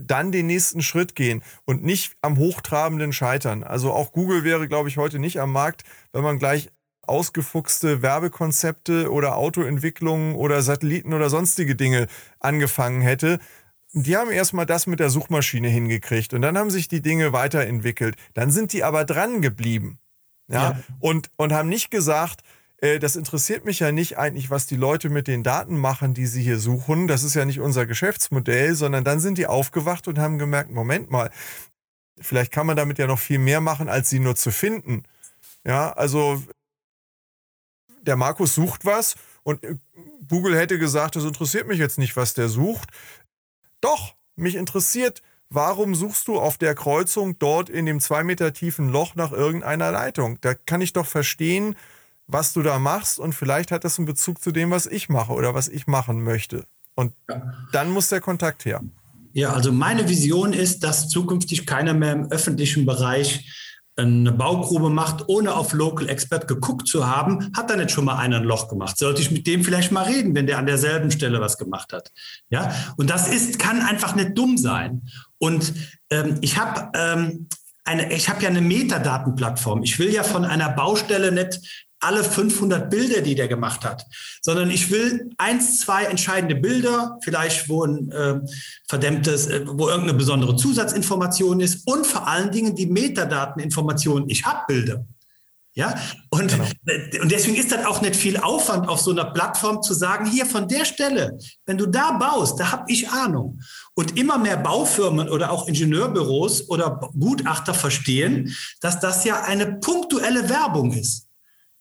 dann den nächsten Schritt gehen und nicht am hochtrabenden scheitern. Also auch Google wäre, glaube ich, heute nicht am Markt, wenn man gleich ausgefuchste Werbekonzepte oder Autoentwicklungen oder Satelliten oder sonstige Dinge angefangen hätte. Die haben erstmal das mit der Suchmaschine hingekriegt und dann haben sich die Dinge weiterentwickelt. Dann sind die aber dran geblieben. Ja, ja. Und, und haben nicht gesagt, äh, das interessiert mich ja nicht eigentlich, was die Leute mit den Daten machen, die sie hier suchen. Das ist ja nicht unser Geschäftsmodell, sondern dann sind die aufgewacht und haben gemerkt, Moment mal, vielleicht kann man damit ja noch viel mehr machen, als sie nur zu finden. Ja, also der Markus sucht was und äh, Google hätte gesagt, das interessiert mich jetzt nicht, was der sucht. Doch, mich interessiert, warum suchst du auf der Kreuzung dort in dem zwei Meter tiefen Loch nach irgendeiner Leitung? Da kann ich doch verstehen, was du da machst und vielleicht hat das einen Bezug zu dem, was ich mache oder was ich machen möchte. Und dann muss der Kontakt her. Ja, also meine Vision ist, dass zukünftig keiner mehr im öffentlichen Bereich eine Baugrube macht, ohne auf Local Expert geguckt zu haben, hat da nicht schon mal einer ein Loch gemacht. Sollte ich mit dem vielleicht mal reden, wenn der an derselben Stelle was gemacht hat? Ja, und das ist, kann einfach nicht dumm sein. Und ähm, ich habe ähm, eine, ich habe ja eine Metadatenplattform. Ich will ja von einer Baustelle nicht alle 500 Bilder, die der gemacht hat, sondern ich will eins, zwei entscheidende Bilder, vielleicht wo ein äh, verdämmtes, äh, wo irgendeine besondere Zusatzinformation ist und vor allen Dingen die Metadateninformationen. Ich habe Bilder. Ja, und, genau. und deswegen ist das auch nicht viel Aufwand auf so einer Plattform zu sagen, hier von der Stelle, wenn du da baust, da habe ich Ahnung. Und immer mehr Baufirmen oder auch Ingenieurbüros oder Gutachter verstehen, dass das ja eine punktuelle Werbung ist.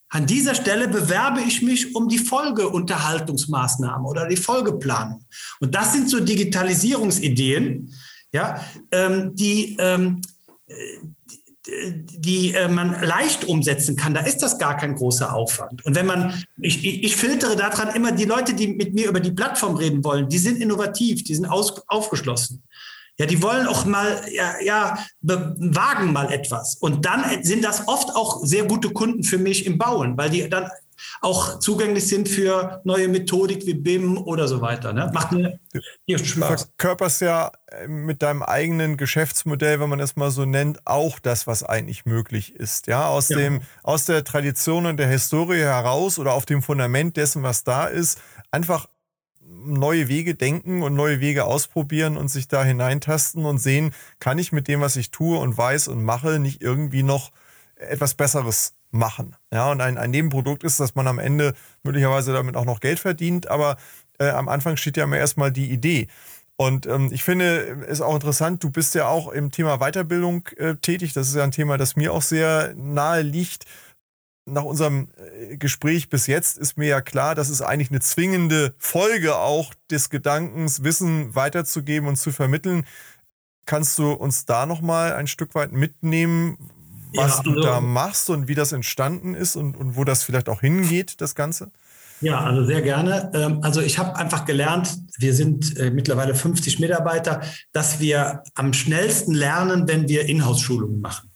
An dieser Stelle bewerbe ich mich um die Folgeunterhaltungsmaßnahmen oder die Folgeplanung. Und das sind so Digitalisierungsideen, ja, ähm, die, ähm, die, die äh, man leicht umsetzen kann. Da ist das gar kein großer Aufwand. Und wenn man, ich, ich filtere daran immer die Leute, die mit mir über die Plattform reden wollen, die sind innovativ, die sind aus, aufgeschlossen. Ja, die wollen auch mal, ja, ja, wagen mal etwas. Und dann sind das oft auch sehr gute Kunden für mich im Bauen, weil die dann auch zugänglich sind für neue Methodik wie BIM oder so weiter. Ne? Macht mir Spaß. Du verkörperst ja äh, mit deinem eigenen Geschäftsmodell, wenn man es mal so nennt, auch das, was eigentlich möglich ist. Ja, aus, ja. Dem, aus der Tradition und der Historie heraus oder auf dem Fundament dessen, was da ist, einfach neue Wege denken und neue Wege ausprobieren und sich da hineintasten und sehen, kann ich mit dem, was ich tue und weiß und mache, nicht irgendwie noch etwas Besseres machen. Ja, und ein, ein Nebenprodukt ist, dass man am Ende möglicherweise damit auch noch Geld verdient, aber äh, am Anfang steht ja immer erstmal die Idee. Und ähm, ich finde es auch interessant, du bist ja auch im Thema Weiterbildung äh, tätig. Das ist ja ein Thema, das mir auch sehr nahe liegt nach unserem äh, Gespräch bis jetzt ist mir ja klar, dass es eigentlich eine zwingende Folge auch des Gedankens, Wissen weiterzugeben und zu vermitteln. Kannst du uns da noch mal ein Stück weit mitnehmen, was ja, also, du da machst und wie das entstanden ist und, und wo das vielleicht auch hingeht, das Ganze? Ja, also sehr gerne. Ähm, also ich habe einfach gelernt, wir sind äh, mittlerweile 50 Mitarbeiter, dass wir am schnellsten lernen, wenn wir Inhouse-Schulungen machen.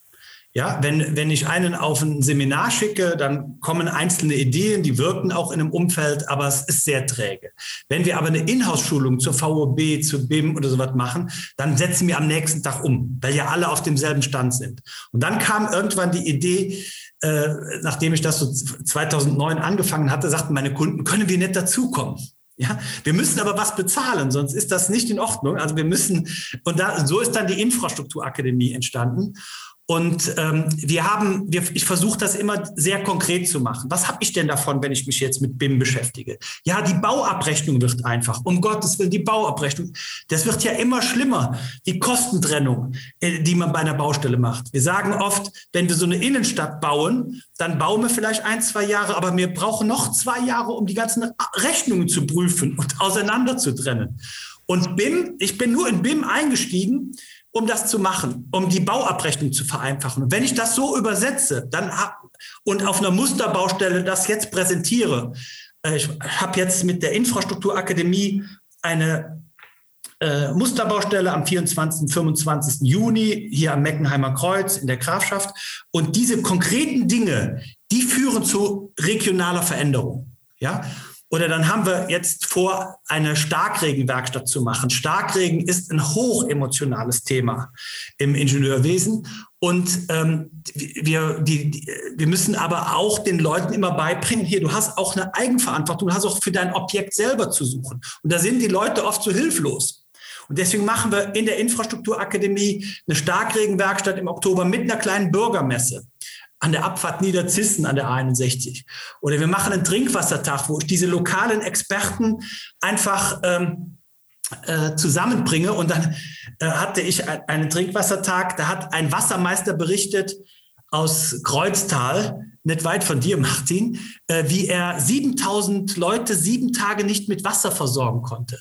Ja, wenn, wenn ich einen auf ein Seminar schicke, dann kommen einzelne Ideen, die wirken auch in einem Umfeld, aber es ist sehr träge. Wenn wir aber eine Inhouse-Schulung zur VOB, zu BIM oder sowas machen, dann setzen wir am nächsten Tag um, weil ja alle auf demselben Stand sind. Und dann kam irgendwann die Idee, äh, nachdem ich das so 2009 angefangen hatte, sagten meine Kunden, können wir nicht dazukommen? Ja, wir müssen aber was bezahlen, sonst ist das nicht in Ordnung. Also wir müssen, und da, so ist dann die Infrastrukturakademie entstanden. Und ähm, wir haben, wir, ich versuche das immer sehr konkret zu machen. Was habe ich denn davon, wenn ich mich jetzt mit BIM beschäftige? Ja, die Bauabrechnung wird einfach. Um Gottes Willen, die Bauabrechnung. Das wird ja immer schlimmer. Die Kostentrennung, äh, die man bei einer Baustelle macht. Wir sagen oft, wenn wir so eine Innenstadt bauen, dann bauen wir vielleicht ein, zwei Jahre, aber wir brauchen noch zwei Jahre, um die ganzen Rechnungen zu prüfen und [LAUGHS] auseinander zu trennen. Und BIM, ich bin nur in BIM eingestiegen, um das zu machen, um die Bauabrechnung zu vereinfachen. Und wenn ich das so übersetze dann und auf einer Musterbaustelle das jetzt präsentiere, äh, ich habe jetzt mit der Infrastrukturakademie eine äh, Musterbaustelle am 24. 25. Juni hier am Meckenheimer Kreuz in der Grafschaft. Und diese konkreten Dinge, die führen zu regionaler Veränderung. Ja, oder dann haben wir jetzt vor, eine Starkregenwerkstatt zu machen. Starkregen ist ein hochemotionales Thema im Ingenieurwesen. Und ähm, wir, die, die, wir müssen aber auch den Leuten immer beibringen, hier, du hast auch eine Eigenverantwortung, du hast auch für dein Objekt selber zu suchen. Und da sind die Leute oft so hilflos. Und deswegen machen wir in der Infrastrukturakademie eine Starkregenwerkstatt im Oktober mit einer kleinen Bürgermesse an der Abfahrt Niederzissen an der A61. Oder wir machen einen Trinkwassertag, wo ich diese lokalen Experten einfach ähm, äh, zusammenbringe. Und dann äh, hatte ich einen Trinkwassertag, da hat ein Wassermeister berichtet aus Kreuztal, nicht weit von dir, Martin, äh, wie er 7000 Leute sieben Tage nicht mit Wasser versorgen konnte.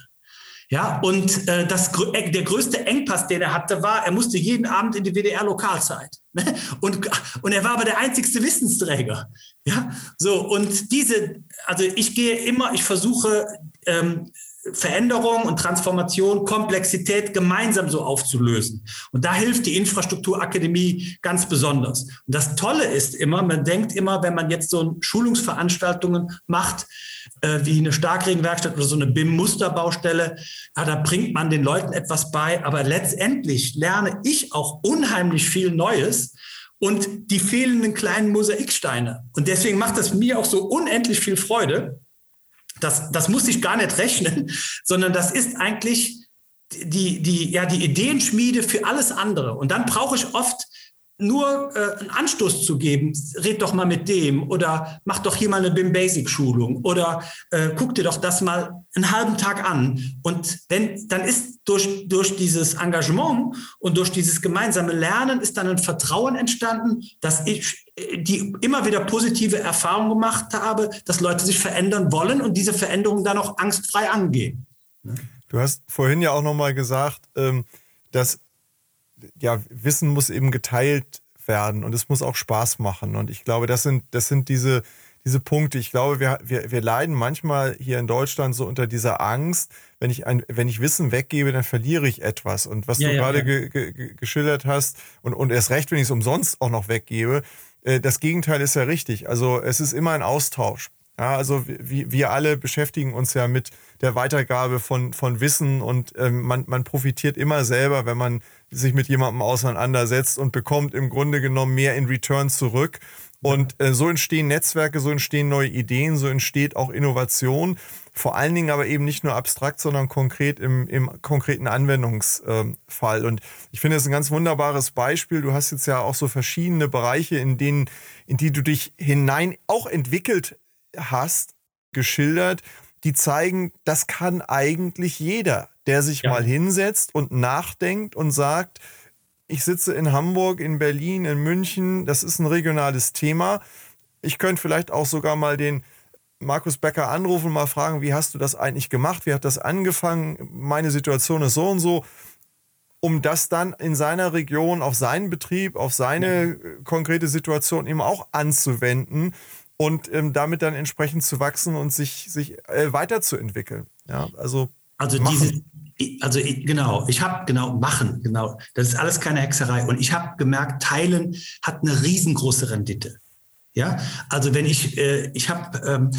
Ja, und äh, das, der größte Engpass, den er hatte, war, er musste jeden Abend in die WDR-Lokalzeit. Ne? Und, und er war aber der einzigste Wissensträger. Ja, so, und diese, also ich gehe immer, ich versuche, ähm, Veränderung und Transformation, Komplexität gemeinsam so aufzulösen. Und da hilft die Infrastrukturakademie ganz besonders. Und das Tolle ist immer, man denkt immer, wenn man jetzt so Schulungsveranstaltungen macht, äh, wie eine Starkregenwerkstatt oder so eine BIM-Musterbaustelle, ja, da bringt man den Leuten etwas bei. Aber letztendlich lerne ich auch unheimlich viel Neues und die fehlenden kleinen Mosaiksteine. Und deswegen macht es mir auch so unendlich viel Freude, das, das muss ich gar nicht rechnen, [LAUGHS] sondern das ist eigentlich die, die, ja, die Ideenschmiede für alles andere. Und dann brauche ich oft nur äh, einen Anstoß zu geben, red doch mal mit dem oder mach doch hier mal eine BIM Basic Schulung oder äh, guck dir doch das mal einen halben Tag an. Und wenn, dann ist durch, durch dieses Engagement und durch dieses gemeinsame Lernen ist dann ein Vertrauen entstanden, dass ich die immer wieder positive Erfahrungen gemacht habe, dass Leute sich verändern wollen und diese Veränderungen dann auch angstfrei angehen. Du hast vorhin ja auch nochmal gesagt, ähm, dass ja, Wissen muss eben geteilt werden und es muss auch Spaß machen. Und ich glaube, das sind, das sind diese, diese Punkte. Ich glaube, wir, wir, wir leiden manchmal hier in Deutschland so unter dieser Angst, wenn ich, ein, wenn ich Wissen weggebe, dann verliere ich etwas. Und was ja, du ja, gerade ja. Ge, ge, geschildert hast, und, und erst recht, wenn ich es umsonst auch noch weggebe, äh, das Gegenteil ist ja richtig. Also es ist immer ein Austausch. Ja, also wir, wir alle beschäftigen uns ja mit der Weitergabe von, von Wissen und ähm, man, man profitiert immer selber, wenn man sich mit jemandem auseinandersetzt und bekommt im Grunde genommen mehr in Return zurück. Und äh, so entstehen Netzwerke, so entstehen neue Ideen, so entsteht auch Innovation. Vor allen Dingen aber eben nicht nur abstrakt, sondern konkret im, im konkreten Anwendungsfall. Und ich finde es ein ganz wunderbares Beispiel. Du hast jetzt ja auch so verschiedene Bereiche, in denen, in die du dich hinein auch entwickelt hast, geschildert, die zeigen, das kann eigentlich jeder der sich ja. mal hinsetzt und nachdenkt und sagt, ich sitze in Hamburg, in Berlin, in München, das ist ein regionales Thema. Ich könnte vielleicht auch sogar mal den Markus Becker anrufen und mal fragen, wie hast du das eigentlich gemacht? Wie hat das angefangen? Meine Situation ist so und so. Um das dann in seiner Region, auf seinen Betrieb, auf seine ja. konkrete Situation eben auch anzuwenden und ähm, damit dann entsprechend zu wachsen und sich, sich äh, weiterzuentwickeln. Ja, also also diese, also genau, ich habe genau machen, genau. Das ist alles keine Hexerei. Und ich habe gemerkt, Teilen hat eine riesengroße Rendite. Ja, also wenn ich, äh, ich habe, ähm,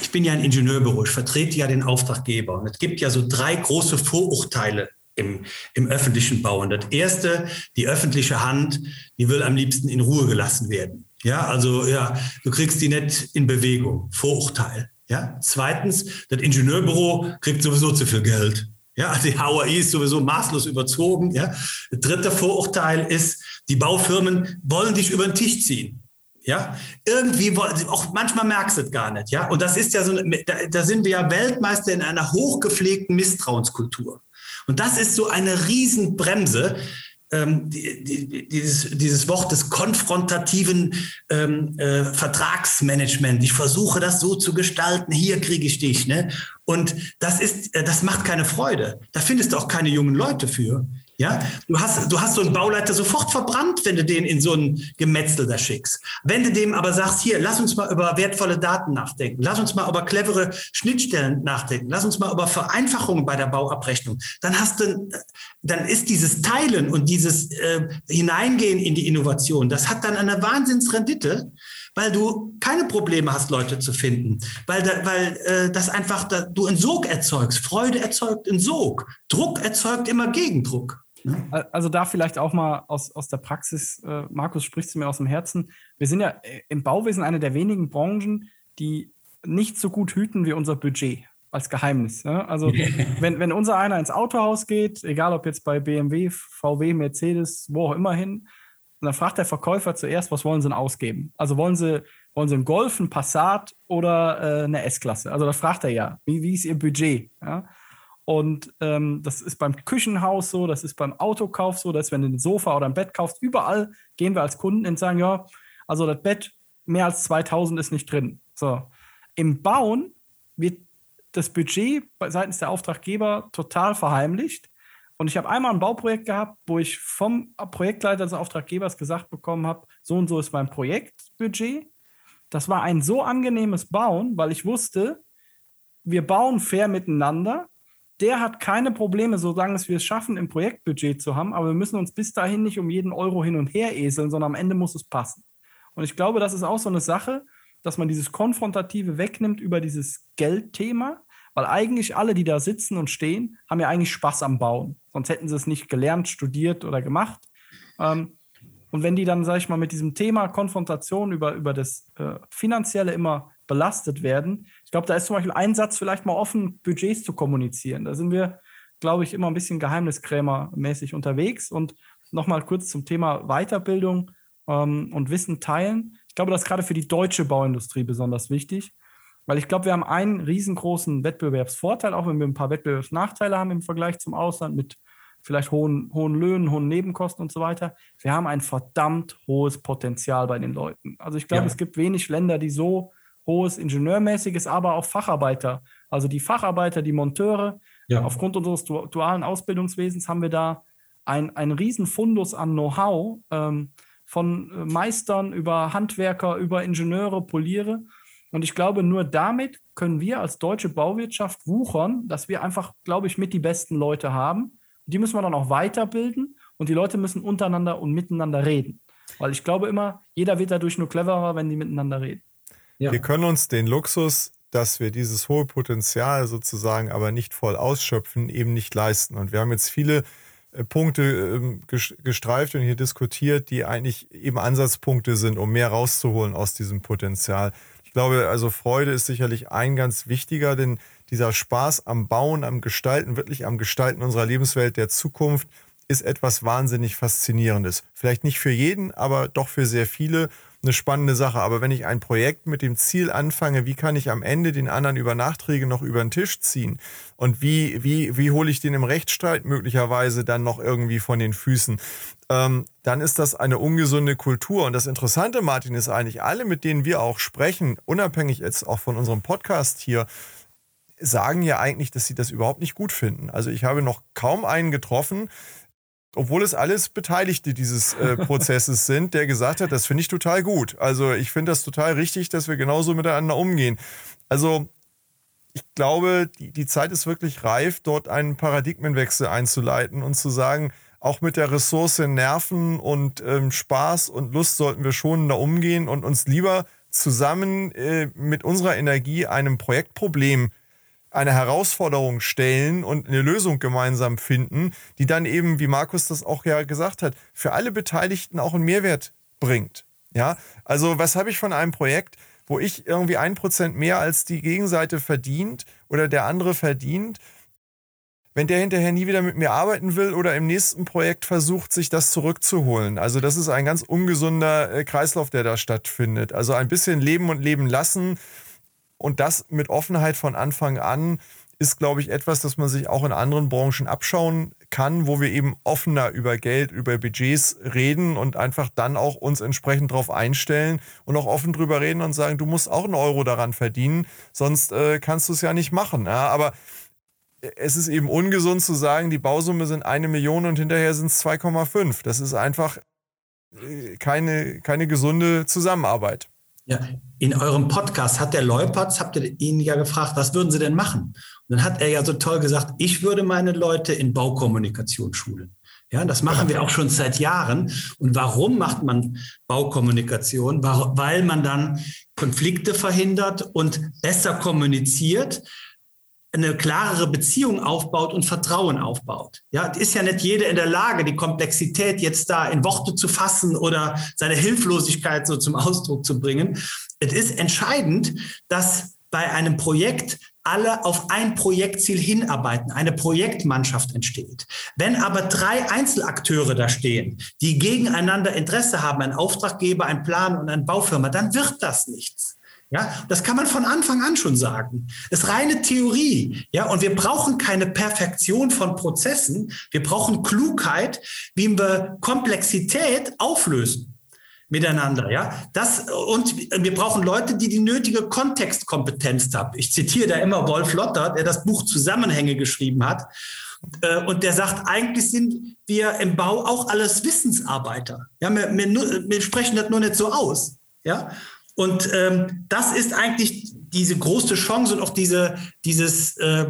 ich bin ja ein Ingenieurbüro, ich vertrete ja den Auftraggeber. Und es gibt ja so drei große Vorurteile im, im öffentlichen Bau. Und das erste, die öffentliche Hand, die will am liebsten in Ruhe gelassen werden. Ja, also ja, du kriegst die nicht in Bewegung. Vorurteil. Ja, zweitens, das Ingenieurbüro kriegt sowieso zu viel Geld. Ja, die HOI ist sowieso maßlos überzogen. Ja. Dritte Vorurteil ist, die Baufirmen wollen dich über den Tisch ziehen. Ja, irgendwie, auch manchmal merkst du es gar nicht. Ja, und das ist ja so, da, da sind wir ja Weltmeister in einer hochgepflegten Misstrauenskultur. Und das ist so eine Riesenbremse, ähm, die, die, dieses, dieses Wort des konfrontativen ähm, äh, Vertragsmanagement. Ich versuche das so zu gestalten, hier kriege ich dich. Ne? Und das ist, äh, das macht keine Freude. Da findest du auch keine jungen Leute für. Ja, du hast, du hast so einen Bauleiter sofort verbrannt, wenn du den in so ein Gemetzel da schickst. Wenn du dem aber sagst, hier, lass uns mal über wertvolle Daten nachdenken, lass uns mal über clevere Schnittstellen nachdenken, lass uns mal über Vereinfachungen bei der Bauabrechnung, dann hast du, dann ist dieses Teilen und dieses äh, Hineingehen in die Innovation, das hat dann eine Wahnsinnsrendite, weil du keine Probleme hast, Leute zu finden, weil, da, weil äh, das einfach, da, du einen Sog erzeugst. Freude erzeugt einen Sog. Druck erzeugt immer Gegendruck. Also da vielleicht auch mal aus, aus der Praxis, äh, Markus spricht es mir aus dem Herzen. Wir sind ja äh, im Bauwesen eine der wenigen Branchen, die nicht so gut hüten wie unser Budget als Geheimnis. Ja? Also [LAUGHS] wenn, wenn unser einer ins Autohaus geht, egal ob jetzt bei BMW, VW, Mercedes, wo auch immer hin, dann fragt der Verkäufer zuerst, was wollen sie denn ausgeben? Also wollen sie, wollen sie einen Golf, einen Passat oder äh, eine S-Klasse? Also das fragt er ja. Wie, wie ist ihr Budget? Ja? Und ähm, das ist beim Küchenhaus so, das ist beim Autokauf so, dass wenn du ein Sofa oder ein Bett kaufst, überall gehen wir als Kunden und sagen, ja, also das Bett mehr als 2000 ist nicht drin. So. Im Bauen wird das Budget seitens der Auftraggeber total verheimlicht. Und ich habe einmal ein Bauprojekt gehabt, wo ich vom Projektleiter des Auftraggebers gesagt bekommen habe, so und so ist mein Projektbudget. Das war ein so angenehmes Bauen, weil ich wusste, wir bauen fair miteinander der hat keine Probleme, solange wir es schaffen, im Projektbudget zu haben. Aber wir müssen uns bis dahin nicht um jeden Euro hin und her eseln, sondern am Ende muss es passen. Und ich glaube, das ist auch so eine Sache, dass man dieses Konfrontative wegnimmt über dieses Geldthema, weil eigentlich alle, die da sitzen und stehen, haben ja eigentlich Spaß am Bauen. Sonst hätten sie es nicht gelernt, studiert oder gemacht. Ähm, und wenn die dann, sage ich mal, mit diesem Thema Konfrontation über, über das äh, Finanzielle immer belastet werden. Ich glaube, da ist zum Beispiel ein Satz vielleicht mal offen, Budgets zu kommunizieren. Da sind wir, glaube ich, immer ein bisschen geheimniskrämermäßig unterwegs. Und nochmal kurz zum Thema Weiterbildung ähm, und Wissen teilen. Ich glaube, das ist gerade für die deutsche Bauindustrie besonders wichtig, weil ich glaube, wir haben einen riesengroßen Wettbewerbsvorteil, auch wenn wir ein paar Wettbewerbsnachteile haben im Vergleich zum Ausland mit vielleicht hohen, hohen Löhnen, hohen Nebenkosten und so weiter. Wir haben ein verdammt hohes Potenzial bei den Leuten. Also ich glaube, ja. es gibt wenig Länder, die so hohes Ingenieurmäßiges, aber auch Facharbeiter. Also die Facharbeiter, die Monteure. Ja. Aufgrund unseres dualen Ausbildungswesens haben wir da ein, ein Riesenfundus an Know-how ähm, von äh, Meistern über Handwerker, über Ingenieure, Poliere. Und ich glaube, nur damit können wir als deutsche Bauwirtschaft wuchern, dass wir einfach, glaube ich, mit die besten Leute haben. Die müssen wir dann auch weiterbilden und die Leute müssen untereinander und miteinander reden. Weil ich glaube immer, jeder wird dadurch nur cleverer, wenn die miteinander reden. Ja. Wir können uns den Luxus, dass wir dieses hohe Potenzial sozusagen aber nicht voll ausschöpfen, eben nicht leisten. Und wir haben jetzt viele äh, Punkte ähm, gestreift und hier diskutiert, die eigentlich eben Ansatzpunkte sind, um mehr rauszuholen aus diesem Potenzial. Ich glaube, also Freude ist sicherlich ein ganz wichtiger, denn dieser Spaß am Bauen, am Gestalten, wirklich am Gestalten unserer Lebenswelt der Zukunft ist etwas wahnsinnig Faszinierendes. Vielleicht nicht für jeden, aber doch für sehr viele eine spannende Sache. Aber wenn ich ein Projekt mit dem Ziel anfange, wie kann ich am Ende den anderen über Nachträge noch über den Tisch ziehen? Und wie, wie, wie hole ich den im Rechtsstreit möglicherweise dann noch irgendwie von den Füßen? Ähm, dann ist das eine ungesunde Kultur. Und das Interessante, Martin, ist eigentlich, alle, mit denen wir auch sprechen, unabhängig jetzt auch von unserem Podcast hier, sagen ja eigentlich, dass sie das überhaupt nicht gut finden. Also ich habe noch kaum einen getroffen, obwohl es alles Beteiligte dieses äh, [LAUGHS] Prozesses sind, der gesagt hat, das finde ich total gut. Also ich finde das total richtig, dass wir genauso miteinander umgehen. Also ich glaube, die, die Zeit ist wirklich reif, dort einen Paradigmenwechsel einzuleiten und zu sagen, auch mit der Ressource Nerven und ähm, Spaß und Lust sollten wir schon da umgehen und uns lieber zusammen äh, mit unserer Energie einem Projektproblem eine Herausforderung stellen und eine Lösung gemeinsam finden, die dann eben, wie Markus das auch ja gesagt hat, für alle Beteiligten auch einen Mehrwert bringt. Ja, also was habe ich von einem Projekt, wo ich irgendwie ein Prozent mehr als die Gegenseite verdient oder der andere verdient? wenn der hinterher nie wieder mit mir arbeiten will oder im nächsten Projekt versucht, sich das zurückzuholen. Also das ist ein ganz ungesunder äh, Kreislauf, der da stattfindet. Also ein bisschen leben und leben lassen und das mit Offenheit von Anfang an ist, glaube ich, etwas, das man sich auch in anderen Branchen abschauen kann, wo wir eben offener über Geld, über Budgets reden und einfach dann auch uns entsprechend darauf einstellen und auch offen drüber reden und sagen, du musst auch einen Euro daran verdienen, sonst äh, kannst du es ja nicht machen. Ja, aber es ist eben ungesund zu sagen, die Bausumme sind eine Million und hinterher sind es 2,5. Das ist einfach äh, keine, keine gesunde Zusammenarbeit. Ja, in eurem Podcast hat der Leupertz, habt ihr ihn ja gefragt, was würden Sie denn machen? Und dann hat er ja so toll gesagt, ich würde meine Leute in Baukommunikation schulen. Ja, das machen wir auch schon seit Jahren. Und warum macht man Baukommunikation? Weil man dann Konflikte verhindert und besser kommuniziert eine klarere Beziehung aufbaut und Vertrauen aufbaut. Ja, ist ja nicht jeder in der Lage, die Komplexität jetzt da in Worte zu fassen oder seine Hilflosigkeit so zum Ausdruck zu bringen. Es ist entscheidend, dass bei einem Projekt alle auf ein Projektziel hinarbeiten, eine Projektmannschaft entsteht. Wenn aber drei Einzelakteure da stehen, die gegeneinander Interesse haben, ein Auftraggeber, ein Plan und eine Baufirma, dann wird das nichts. Ja, das kann man von Anfang an schon sagen. Das ist reine Theorie. Ja, und wir brauchen keine Perfektion von Prozessen. Wir brauchen Klugheit, wie wir Komplexität auflösen miteinander, ja. Das, und wir brauchen Leute, die die nötige Kontextkompetenz haben. Ich zitiere da immer Wolf Lotter, der das Buch Zusammenhänge geschrieben hat. Äh, und der sagt, eigentlich sind wir im Bau auch alles Wissensarbeiter. Ja, wir, wir, wir sprechen das nur nicht so aus. Ja, und ähm, das ist eigentlich diese große Chance und auch diese, dieses, äh,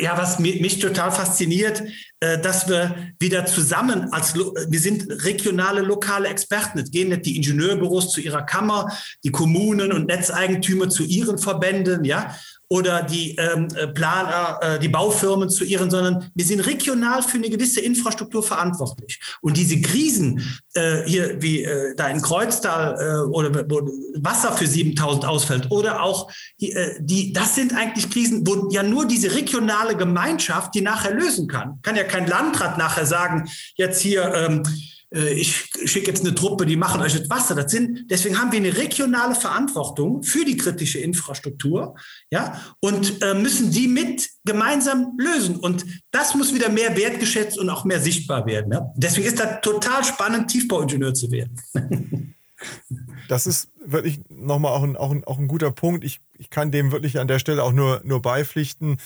ja, was mich, mich total fasziniert, äh, dass wir wieder zusammen als, wir sind regionale, lokale Experten. Es gehen nicht die Ingenieurbüros zu ihrer Kammer, die Kommunen und Netzeigentümer zu ihren Verbänden, ja, oder die ähm, äh, Planer, äh, die Baufirmen zu ihren, sondern wir sind regional für eine gewisse Infrastruktur verantwortlich. Und diese Krisen äh, hier wie äh, da in Kreuztal äh, oder wo Wasser für 7000 ausfällt oder auch die, äh, die, das sind eigentlich Krisen, wo ja nur diese regionale Gemeinschaft die nachher lösen kann. Kann ja kein Landrat nachher sagen, jetzt hier ähm, äh, ich schicke jetzt eine Truppe, die machen euch das Wasser. Das sind, deswegen haben wir eine regionale Verantwortung für die kritische Infrastruktur, ja, und äh, müssen die mit gemeinsam lösen. Und das muss wieder mehr wertgeschätzt und auch mehr sichtbar werden. Ja? Deswegen ist das total spannend, Tiefbauingenieur zu werden. [LAUGHS] das ist wirklich nochmal auch ein, auch, ein, auch ein guter Punkt. Ich, ich kann dem wirklich an der Stelle auch nur, nur beipflichten.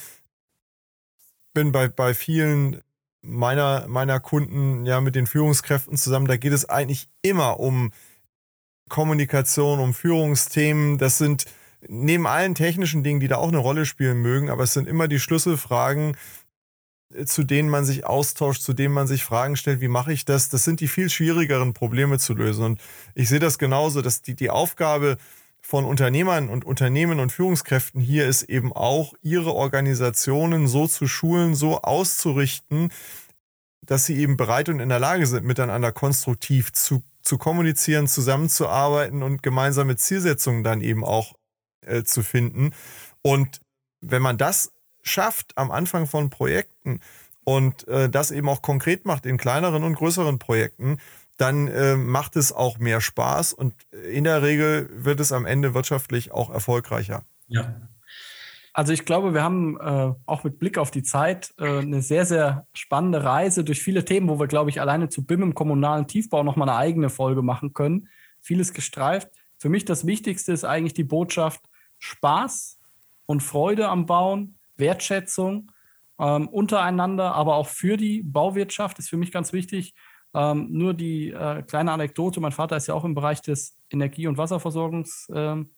Bin bei, bei vielen meiner, meiner Kunden ja mit den Führungskräften zusammen. Da geht es eigentlich immer um Kommunikation, um Führungsthemen. Das sind neben allen technischen Dingen, die da auch eine Rolle spielen mögen, aber es sind immer die Schlüsselfragen, äh, zu denen man sich austauscht, zu denen man sich Fragen stellt, wie mache ich das? Das sind die viel schwierigeren Probleme zu lösen. Und ich sehe das genauso, dass die, die Aufgabe von Unternehmern und Unternehmen und Führungskräften hier ist eben auch, ihre Organisationen so zu schulen, so auszurichten, dass sie eben bereit und in der Lage sind, miteinander konstruktiv zu, zu kommunizieren, zusammenzuarbeiten und gemeinsame Zielsetzungen dann eben auch äh, zu finden. Und wenn man das schafft am Anfang von Projekten und äh, das eben auch konkret macht in kleineren und größeren Projekten, dann äh, macht es auch mehr Spaß und in der Regel wird es am Ende wirtschaftlich auch erfolgreicher. Ja. Also ich glaube, wir haben äh, auch mit Blick auf die Zeit äh, eine sehr, sehr spannende Reise durch viele Themen, wo wir, glaube ich, alleine zu BIM im kommunalen Tiefbau nochmal eine eigene Folge machen können. Vieles gestreift. Für mich das Wichtigste ist eigentlich die Botschaft Spaß und Freude am Bauen, Wertschätzung ähm, untereinander, aber auch für die Bauwirtschaft ist für mich ganz wichtig. Ähm, nur die äh, kleine Anekdote, mein Vater ist ja auch im Bereich des Energie- und Wasserversorgungs ähm,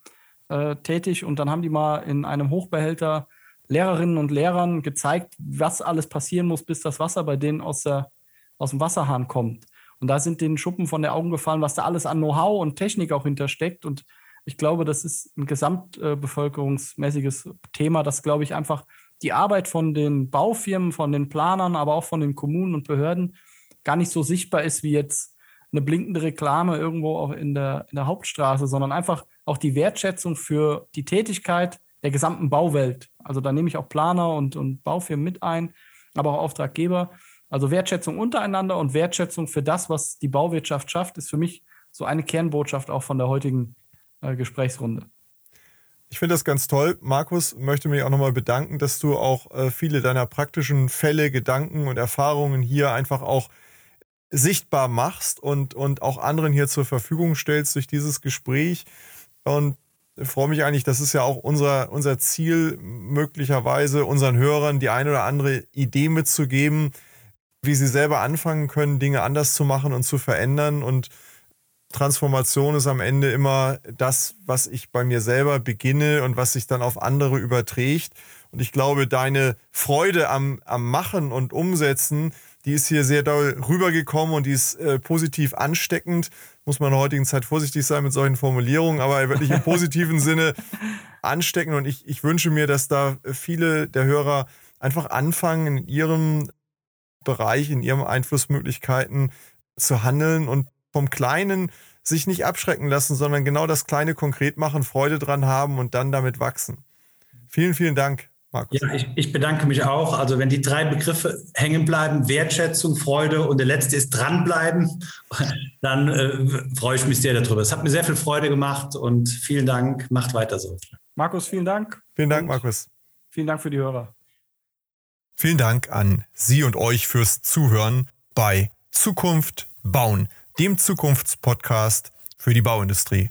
äh, tätig und dann haben die mal in einem Hochbehälter Lehrerinnen und Lehrern gezeigt, was alles passieren muss, bis das Wasser bei denen aus, der, aus dem Wasserhahn kommt. Und da sind den Schuppen von der Augen gefallen, was da alles an Know-how und Technik auch hintersteckt. Und ich glaube, das ist ein gesamtbevölkerungsmäßiges Thema, das, glaube ich, einfach die Arbeit von den Baufirmen, von den Planern, aber auch von den Kommunen und Behörden gar nicht so sichtbar ist wie jetzt eine blinkende Reklame irgendwo auch in der, in der Hauptstraße, sondern einfach auch die Wertschätzung für die Tätigkeit der gesamten Bauwelt. Also da nehme ich auch Planer und, und Baufirmen mit ein, aber auch Auftraggeber. Also Wertschätzung untereinander und Wertschätzung für das, was die Bauwirtschaft schafft, ist für mich so eine Kernbotschaft auch von der heutigen äh, Gesprächsrunde. Ich finde das ganz toll. Markus, möchte mich auch nochmal bedanken, dass du auch äh, viele deiner praktischen Fälle, Gedanken und Erfahrungen hier einfach auch sichtbar machst und, und auch anderen hier zur Verfügung stellst durch dieses Gespräch. Und freue mich eigentlich, das ist ja auch unser, unser Ziel, möglicherweise unseren Hörern die eine oder andere Idee mitzugeben, wie sie selber anfangen können, Dinge anders zu machen und zu verändern. Und Transformation ist am Ende immer das, was ich bei mir selber beginne und was sich dann auf andere überträgt. Und ich glaube, deine Freude am, am Machen und Umsetzen, die ist hier sehr doll rübergekommen und die ist äh, positiv ansteckend. Muss man in der heutigen Zeit vorsichtig sein mit solchen Formulierungen, aber wirklich im [LAUGHS] positiven Sinne anstecken. Und ich, ich wünsche mir, dass da viele der Hörer einfach anfangen, in ihrem Bereich, in ihren Einflussmöglichkeiten zu handeln und vom Kleinen sich nicht abschrecken lassen, sondern genau das Kleine konkret machen, Freude dran haben und dann damit wachsen. Vielen, vielen Dank. Markus. Ja, ich, ich, bedanke mich auch. Also wenn die drei Begriffe hängen bleiben, Wertschätzung, Freude und der letzte ist dranbleiben, [LAUGHS] dann äh, freue ich mich sehr darüber. Es hat mir sehr viel Freude gemacht und vielen Dank. Macht weiter so. Markus, vielen Dank. Vielen Dank, Markus. Vielen Dank für die Hörer. Vielen Dank an Sie und euch fürs Zuhören bei Zukunft bauen dem Zukunftspodcast für die Bauindustrie.